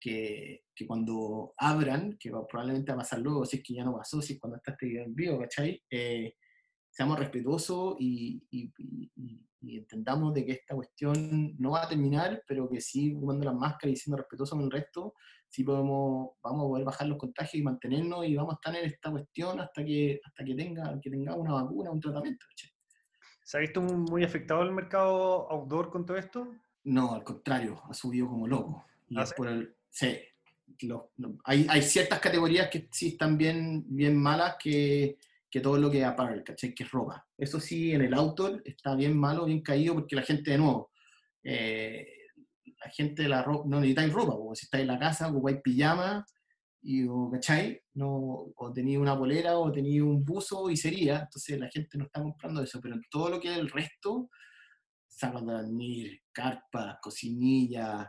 que, que cuando abran, que probablemente va a pasar luego, si es que ya no pasó, si es cuando está este en vivo, ¿cachai? Eh, seamos respetuosos y, y, y, entendamos de que esta cuestión no va a terminar, pero que sí, tomando las máscaras y siendo respetuosos con el resto, sí podemos, vamos a poder bajar los contagios y mantenernos y vamos a estar en esta cuestión hasta que, hasta que tenga, que tenga una vacuna, un tratamiento, ¿cachai? ¿Se ha visto muy afectado el mercado outdoor con todo esto? No, al contrario, ha subido como loco. Y ¿Ah, por el, sí hay, hay, ciertas categorías que sí están bien, bien malas que, que todo lo que es apparel, ¿cachai? Que es ropa. Eso sí, en el outdoor está bien malo, bien caído, porque la gente, de nuevo, eh, la gente de la ropa, no necesitáis ropa, porque si estáis en la casa, ocupáis pijama, y, ¿cachai? No, o tenéis una bolera o tenéis un buzo y sería, entonces la gente no está comprando eso, pero en todo lo que es el resto, sacos de dormir, carpas, cocinillas,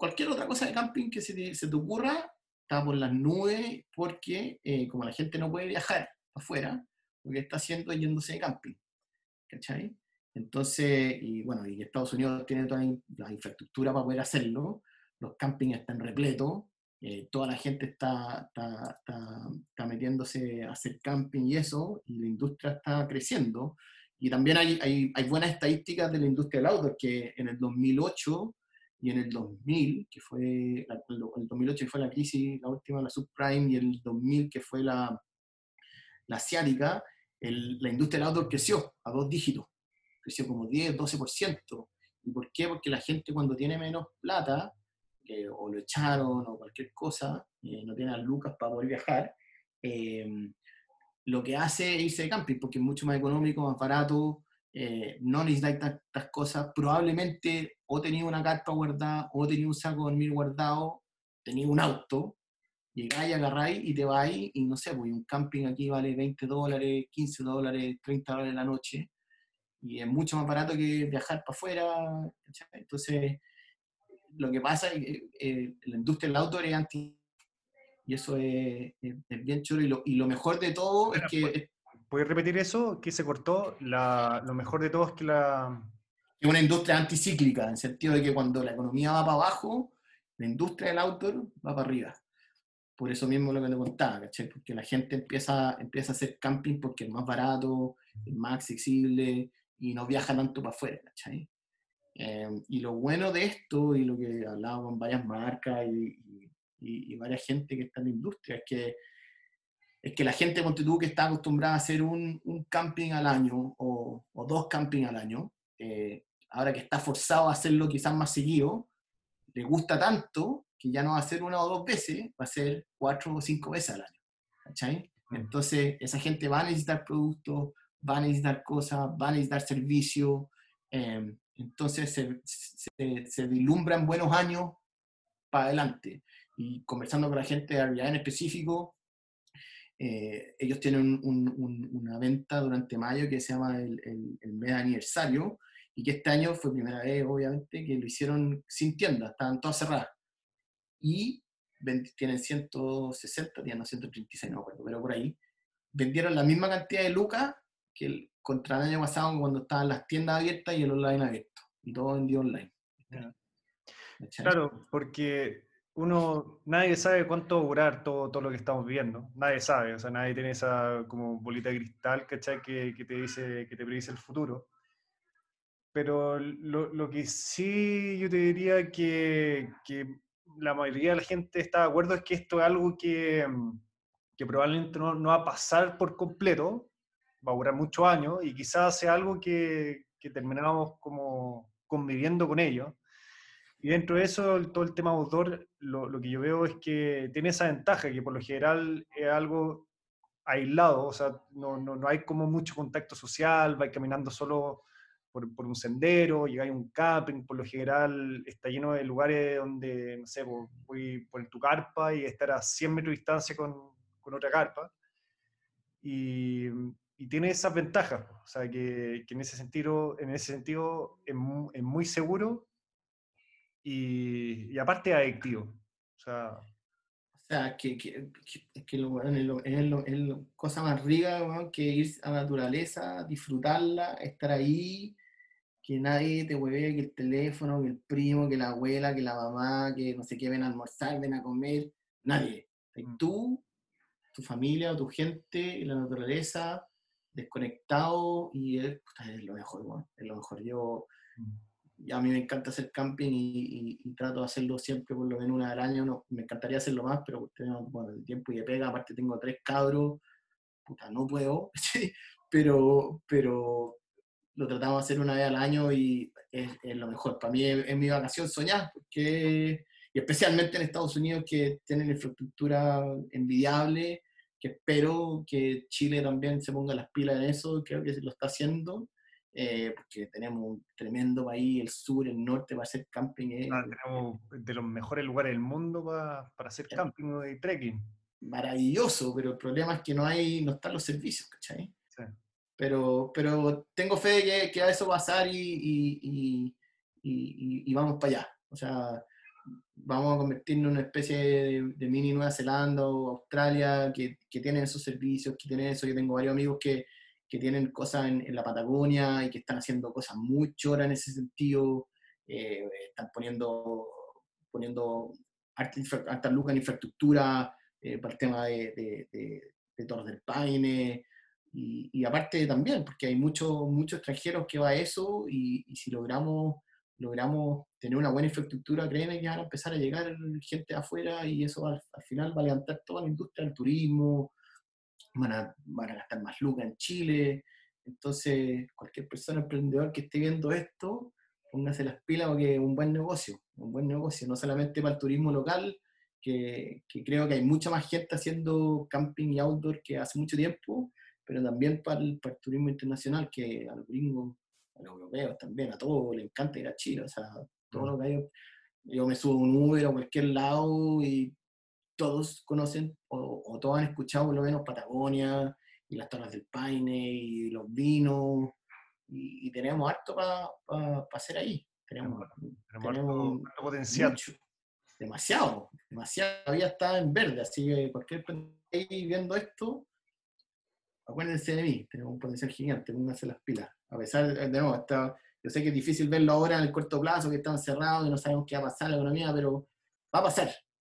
cualquier otra cosa de camping que se te, se te ocurra, está por las nubes, porque eh, como la gente no puede viajar afuera, lo que está haciendo es yéndose de camping, ¿cachai? Entonces, y bueno, y Estados Unidos tiene toda la infraestructura para poder hacerlo, los campings están repletos, eh, toda la gente está, está, está, metiéndose a hacer camping y eso, y la industria está creciendo. Y también hay, hay, hay buenas estadísticas de la industria del auto, que en el 2008 y en el 2000, que fue, el 2008 fue la crisis, la última, la subprime, y el 2000 que fue la, la asiática, la industria del outdoor creció a dos dígitos, creció como 10, 12%. ¿Y por qué? Porque la gente cuando tiene menos plata, o lo echaron o cualquier cosa, eh, no tiene las lucas para poder viajar, eh, lo que hace es irse de camping, porque es mucho más económico, más barato, eh, no necesitáis tantas cosas, probablemente o tenía una carpa guardada, o tenía un saco de dormir guardado, tenía un auto, llegáis, agarráis y te vais, y no sé, pues un camping aquí vale 20 dólares, 15 dólares, 30 dólares la noche, y es mucho más barato que viajar para afuera, entonces lo que pasa es que eh, la industria del auto es anti y eso es, bien chulo y lo, y lo, mejor de todo es que ¿Puedes repetir eso? Que se cortó. lo mejor de todo es que la... Es una industria anticíclica, en el sentido de que cuando la economía va para abajo, la industria del outdoor va para arriba. Por eso mismo lo que te contaba, ¿cachai? Porque la gente empieza, empieza a hacer camping porque es más barato, es más accesible y no viaja tanto para afuera, ¿cachai? Eh, y lo bueno de esto, y lo que hablaba con varias marcas y, y, y varias gente que está en la industria, es que es que la gente, tú, que está acostumbrada a hacer un, un camping al año o, o, dos camping al año, eh, ahora que está forzado a hacerlo quizás más seguido, le gusta tanto que ya no va a hacer una o dos veces, va a ser cuatro o cinco veces al año. ¿cachai? Entonces, esa gente va a necesitar productos, va a necesitar cosas, va a necesitar servicios. Eh, entonces, se, se, se vislumbran buenos años para adelante. Y conversando con la gente de realidad en específico, eh, ellos tienen una venta durante mayo que se llama el, el, mes de aniversario y que este año fue primera vez, obviamente, que lo hicieron sin tienda, estaban todas cerradas. Y tienen 160 días, no 136, no me acuerdo, pero por ahí, vendieron la misma cantidad de lucas que el, contra el año pasado cuando estaban las tiendas abiertas y el online abierto, y todo vendido online. Claro, porque uno, nadie sabe cuánto va a durar todo, todo lo que estamos viendo, nadie sabe, o sea, nadie tiene esa como bolita de cristal, ¿cachai? Que, que te dice, que te predice el futuro. Pero lo, lo que sí yo te diría que, que, la mayoría de la gente está de acuerdo es que esto es algo que, que probablemente no, no va a pasar por completo, va a durar muchos años y quizás sea algo que, que terminamos como conviviendo con ello. Y dentro de eso, todo el tema outdoor, lo, lo, que yo veo es que tiene esa ventaja, que por lo general es algo aislado, o sea, no, no, no hay como mucho contacto social, vais caminando solo por, por, un sendero, llegáis a un camping, por lo general está lleno de lugares donde, no sé, voy por tu carpa y estar a 100 metros de distancia con, con otra carpa. Y, y tiene esas ventajas, o sea, que, que, en ese sentido, en ese sentido es, muy, es muy seguro y, y, aparte adictivo. O sea, o sea que, que, que lo, es, lo, es, lo, cosa más rica que ir a la naturaleza, disfrutarla, estar ahí, que nadie te hueve, que el teléfono, que el primo, que la abuela, que la mamá, que no sé qué, ven a almorzar, ven a comer, nadie. Mm. Tú, tu familia o tu gente, la naturaleza, desconectado y es, es lo mejor, bueno, es lo mejor. Yo, a mí me encanta hacer camping y, y, trato de hacerlo siempre por lo menos una al año. No, me encantaría hacerlo más, pero tengo bueno, el tiempo y de pega. Aparte tengo tres cabros, puta, no puedo, (laughs) pero, pero lo tratamos de hacer una vez al año y es, es lo mejor. Para mí es, es, mi vacación soñar, porque, y especialmente en Estados Unidos que tienen infraestructura envidiable que espero que Chile también se ponga las pilas en eso, creo que lo está haciendo, eh, porque tenemos un tremendo país, el sur, el norte, para hacer camping. Eh, ah, tenemos de los mejores lugares del mundo para, para hacer camping y trekking. Maravilloso, pero el problema es que no hay, no están los servicios, ¿cachai? Sí. Pero, pero tengo fe de que, que a eso va a pasar y, y, y, y, vamos para allá. O sea, vamos a convertirnos en una especie de, de, mini Nueva Zelanda o Australia que, que, tienen esos servicios, que tienen eso. Yo tengo varios amigos que, que tienen cosas en, en, la Patagonia y que están haciendo cosas muy choras en ese sentido. Eh, están poniendo, poniendo harta lucas en infraestructura eh, para el tema de, de, de, de Torres del Paine. Y, y, aparte también, porque hay muchos muchos extranjeros que va a eso y, y si logramos logramos tener una buena infraestructura, créeme que van a empezar a llegar gente afuera y eso al, al final va a levantar toda la industria del turismo, van a, van a gastar más lucas en Chile. Entonces, cualquier persona emprendedor que esté viendo esto, póngase las pilas porque es un buen negocio, un buen negocio, no solamente para el turismo local, que, que, creo que hay mucha más gente haciendo camping y outdoor que hace mucho tiempo, pero también para el, para el turismo internacional, que a los gringos a los europeos también, a todos les encanta ir a Chile, o sea, todo lo que hay, yo me subo a un Uber a cualquier lado y todos conocen o, o, todos han escuchado por lo menos Patagonia y las Torres del Paine y los vinos y, y tenemos harto para pa, pa hacer ahí. Tenemos, tenemos, tenemos potencial. Mucho, demasiado, demasiado. Todavía está en verde, así que cualquier ahí viendo esto, acuérdense de mí, tenemos un potencial gigante, pónganse las pilas. A pesar de, nuevo, está, yo sé que es difícil verlo ahora en el corto plazo, que están cerrados, y no sabemos qué va a pasar en la economía, pero va a pasar.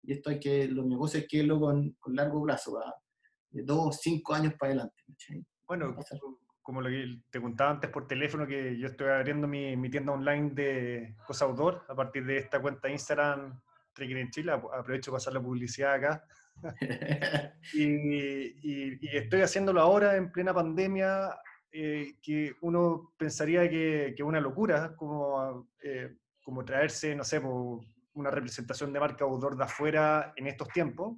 Y esto hay que, los negocios hay que verlo con, con largo plazo, va, de dos, cinco años para adelante. ¿sí? Bueno, como lo que te contaba antes por teléfono, que yo estoy abriendo mi, mi tienda online de cosas outdoor a partir de esta cuenta Instagram Trekking en Chile, aprovecho para pasar la publicidad acá. (laughs) y, y, y, estoy haciéndolo ahora en plena pandemia, eh, que uno pensaría que es una locura, como, eh, como traerse, no sé, una representación de marca outdoor de afuera en estos tiempos.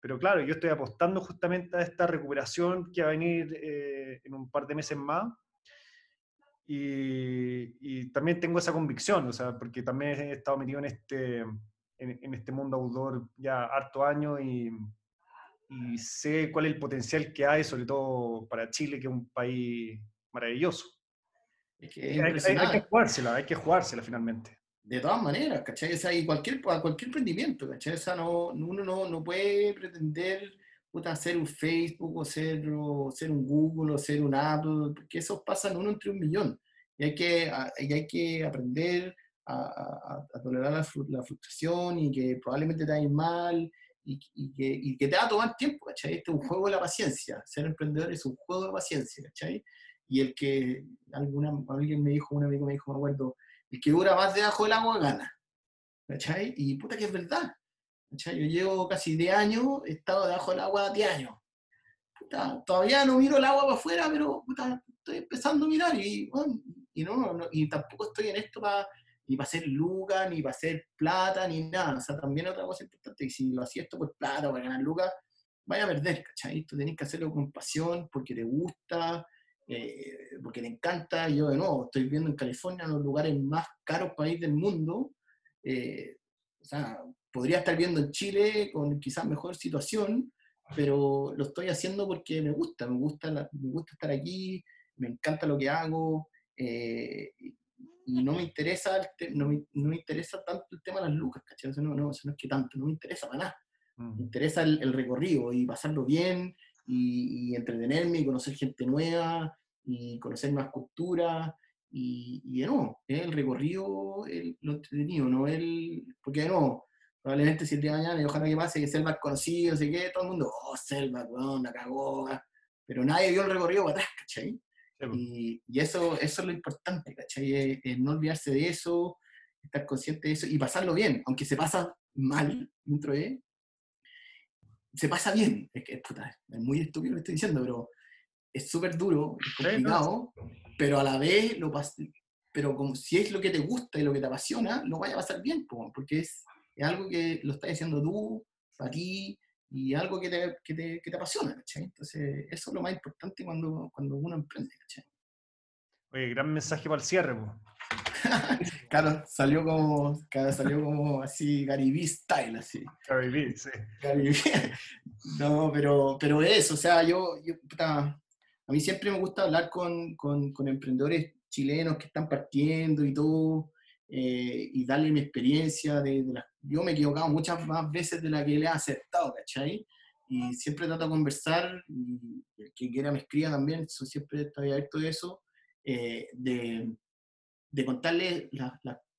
Pero claro, yo estoy apostando justamente a esta recuperación que va a venir eh, en un par de meses más. Y, y, también tengo esa convicción, o sea, porque también he estado metido en este, en, en este mundo outdoor ya harto años y, y sé cuál es el potencial que hay, sobre todo para Chile, que es un país maravilloso. Es que es hay, hay, hay, que jugársela, hay que jugársela finalmente. De todas maneras, ¿cachai? O sea, y cualquier, cualquier emprendimiento, ¿cachai? O sea, no, uno no, no puede pretender puta, ser un Facebook o ser, o ser un Google o ser un Apple, porque esos pasan uno entre un millón. Y hay que, y hay que aprender a, a, tolerar la, la, frustración y que probablemente te vaya mal y, y, que, y, que, te va a tomar tiempo, ¿cachai? Este es un juego de la paciencia. Ser emprendedor es un juego de paciencia, ¿cachai? Y el que, alguna, alguien me dijo, un amigo me dijo, me acuerdo, el que dura más debajo del agua gana. ¿Cachai? Y puta que es verdad. Yo llevo casi 10 años, he estado debajo del agua 10 años. Puta, todavía no miro el agua para afuera, pero puta, estoy empezando a mirar y, no, y tampoco estoy en esto para ni para hacer lucas, ni para hacer plata, ni nada. O sea, también otra cosa importante, que si lo hacías esto por plata para ganar lucas, vaya a perder, ¿cachai? Tú tenés que hacerlo con pasión, porque te gusta, eh, porque te encanta. Yo, de nuevo, estoy viendo en California los lugares más caros país del mundo. Eh, o sea, podría estar viendo en Chile con quizás mejor situación, pero lo estoy haciendo porque me gusta, me gusta, me gusta estar aquí, me encanta lo que hago. Eh, y no me interesa no, me, no, me, interesa tanto el tema de las lucas, ¿cachai? no, no, eso no es que tanto, no me interesa para nada. Me interesa el, el, recorrido y pasarlo bien y, y, entretenerme y conocer gente nueva y conocer más culturas y, y de nuevo, el recorrido, el, lo entretenido, no el... Porque de nuevo, probablemente si el día de mañana, y ojalá que pase, que Selva es conocido, sé qué, todo el mundo, oh, Selva, weón, la cagó, pero nadie vio el recorrido para atrás, ¿cachai? Y, y, eso, eso es lo importante, ¿cachai? Es, no olvidarse de eso, estar consciente de eso y pasarlo bien, aunque se pasa mal dentro de... Se pasa bien, es que puta, es muy estúpido lo que estoy diciendo, pero es súper duro, es complicado, pero a la vez lo pero como si es lo que te gusta y lo que te apasiona, lo vaya a pasar bien, porque es, es algo que lo estás haciendo tú, para ti, y algo que te, que te, que te apasiona, ¿cachai? Entonces, eso es lo más importante cuando, cuando uno emprende, ¿cachai? Oye, gran mensaje para el cierre, (laughs) claro, salió como, salió como así Gary style, así. Gary sí. Gary (laughs) No, pero, pero eso, o sea, yo, yo puta, a mí siempre me gusta hablar con, con, con emprendedores chilenos que están partiendo y todo, eh, y darle mi experiencia. De, yo me he equivocado muchas más veces de la que le he aceptado, ¿cachai? Y siempre trato de conversar, y el que quiera me escriba también, siempre estoy abierto de eso, eh, de, de, contarle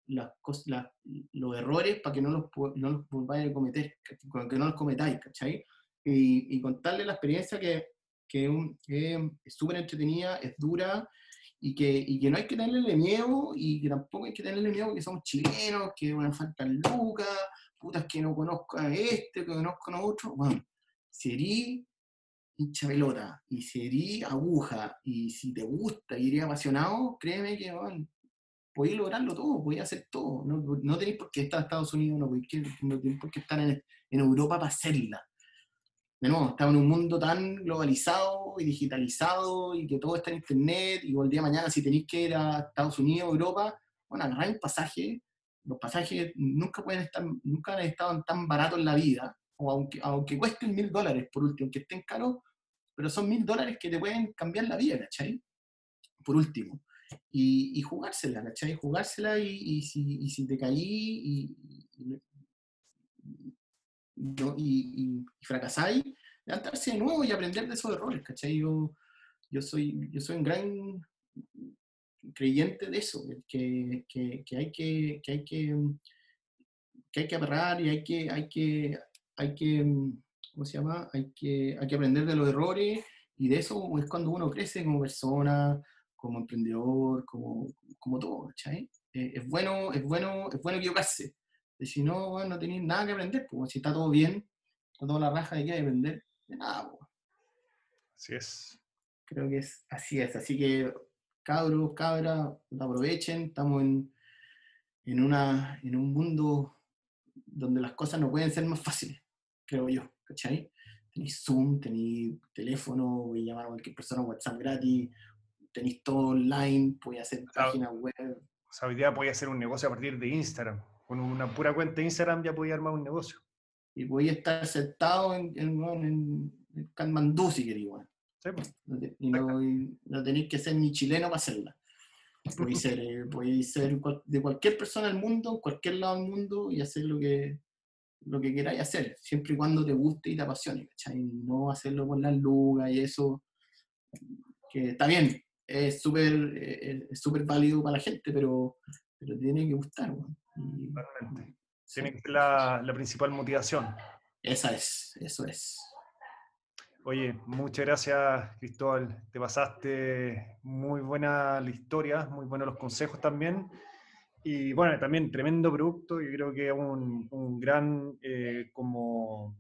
los errores para que no los, no los volváis a cometer, que no los cometáis, ¿cachai? Y, y contarle la experiencia que, que, es súper entretenida, es dura, y que, y que no hay que tenerle miedo y que tampoco hay que tenerle miedo porque somos chilenos, que me faltan lucas, putas que no conozco a este, que conozco a otro. Bueno, serí hincha pelota y serí aguja y si te gusta y eres apasionado, créeme que bueno, podéis lograrlo todo, podéis hacer todo. No, tenéis por qué estar en Estados Unidos, no, tenéis por qué estar en, Europa para hacerla de nuevo, estamos en un mundo tan globalizado y digitalizado y que todo está en internet y el día de mañana si tenéis que ir a Estados Unidos, Europa, bueno, agarrar un pasaje, los pasajes nunca pueden estar, nunca han estado tan baratos en la vida, o aunque, aunque cuesten mil dólares por último, que estén caros, pero son mil dólares que te pueden cambiar la vida, ¿cachai? Por último. Y, y jugársela, ¿cachai? Jugársela y, y, si, y si te caí y, y, fracasáis, levantarse de nuevo y aprender de esos errores, ¿cachai? Yo, yo, soy, yo soy un gran creyente de eso, que, que, que hay que, que hay que, que hay que agarrar y hay que, hay que, hay que, ¿cómo se llama? Hay que, hay que aprender de los errores y de eso es cuando uno crece como persona, como emprendedor, como, como todo, ¿cachai? Eh, es, bueno, es, bueno, es bueno equivocarse, y si no, no tenéis nada que aprender, pues si está todo bien, está toda la raja de que hay que aprender, de nada, pues. Así es. Creo que es así es. Así que, cabros, cabras, aprovechen, estamos en, en, una, en un mundo donde las cosas no pueden ser más fáciles, creo yo, ¿cachai? Tenéis Zoom, tenéis teléfono, voy a llamar a cualquier persona WhatsApp gratis, tenéis todo online, podéis hacer páginas web. O sea, hoy día podéis hacer un negocio a partir de Instagram con una pura cuenta de Instagram ya podía armar un negocio. Y podía estar sentado en, en, en, Kalmandú si quería. Pues. y no, no tenéis que ser ni chileno para hacerla. Puedes ser, eh, ser de cualquier persona del mundo, en cualquier lado del mundo y hacer lo que, lo que queráis hacer, siempre y cuando te guste y te apasione, ¿cachai? No hacerlo con las lugas y eso, que está bien, es súper eh, es súper válido para la gente, pero, pero tiene que gustar. Tiene que ser la, la principal motivación. Esa es, eso es. Oye, muchas gracias Cristóbal, te pasaste muy buena la historia, muy buenos los consejos también. Y bueno, también tremendo producto, yo creo que un, un gran eh, como,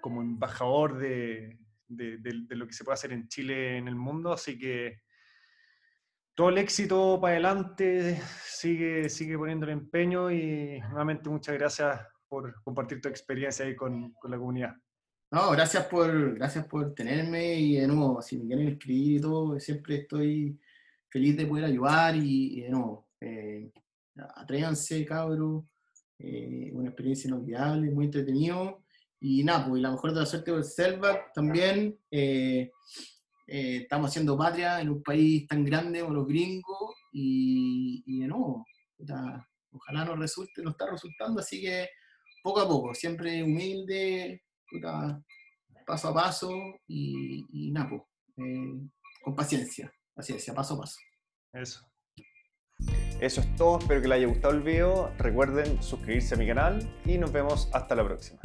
como embajador de, de, de, lo que se puede hacer en Chile, en el mundo, así que todo el éxito para adelante, sigue, sigue poniendo el empeño y nuevamente muchas gracias por compartir tu experiencia ahí con, con la comunidad. No, gracias por, gracias por tenerme y de nuevo, si me quieren escribir y todo, siempre estoy feliz de poder ayudar y, de nuevo, eh, atrévanse, cabros, eh, una experiencia inolvidable, muy entretenido. Y nada, pues la mejor de la suerte por Selvac también. Eh, eh, estamos haciendo patria en un país tan grande como los gringos y, y de nuevo, ojalá nos resulte, nos está resultando, así que poco a poco, siempre humilde, paso a paso y, y nada, pues, con paciencia, paciencia, paso a paso. Eso. Eso es todo, espero que les haya gustado el video. Recuerden suscribirse a mi canal y nos vemos hasta la próxima.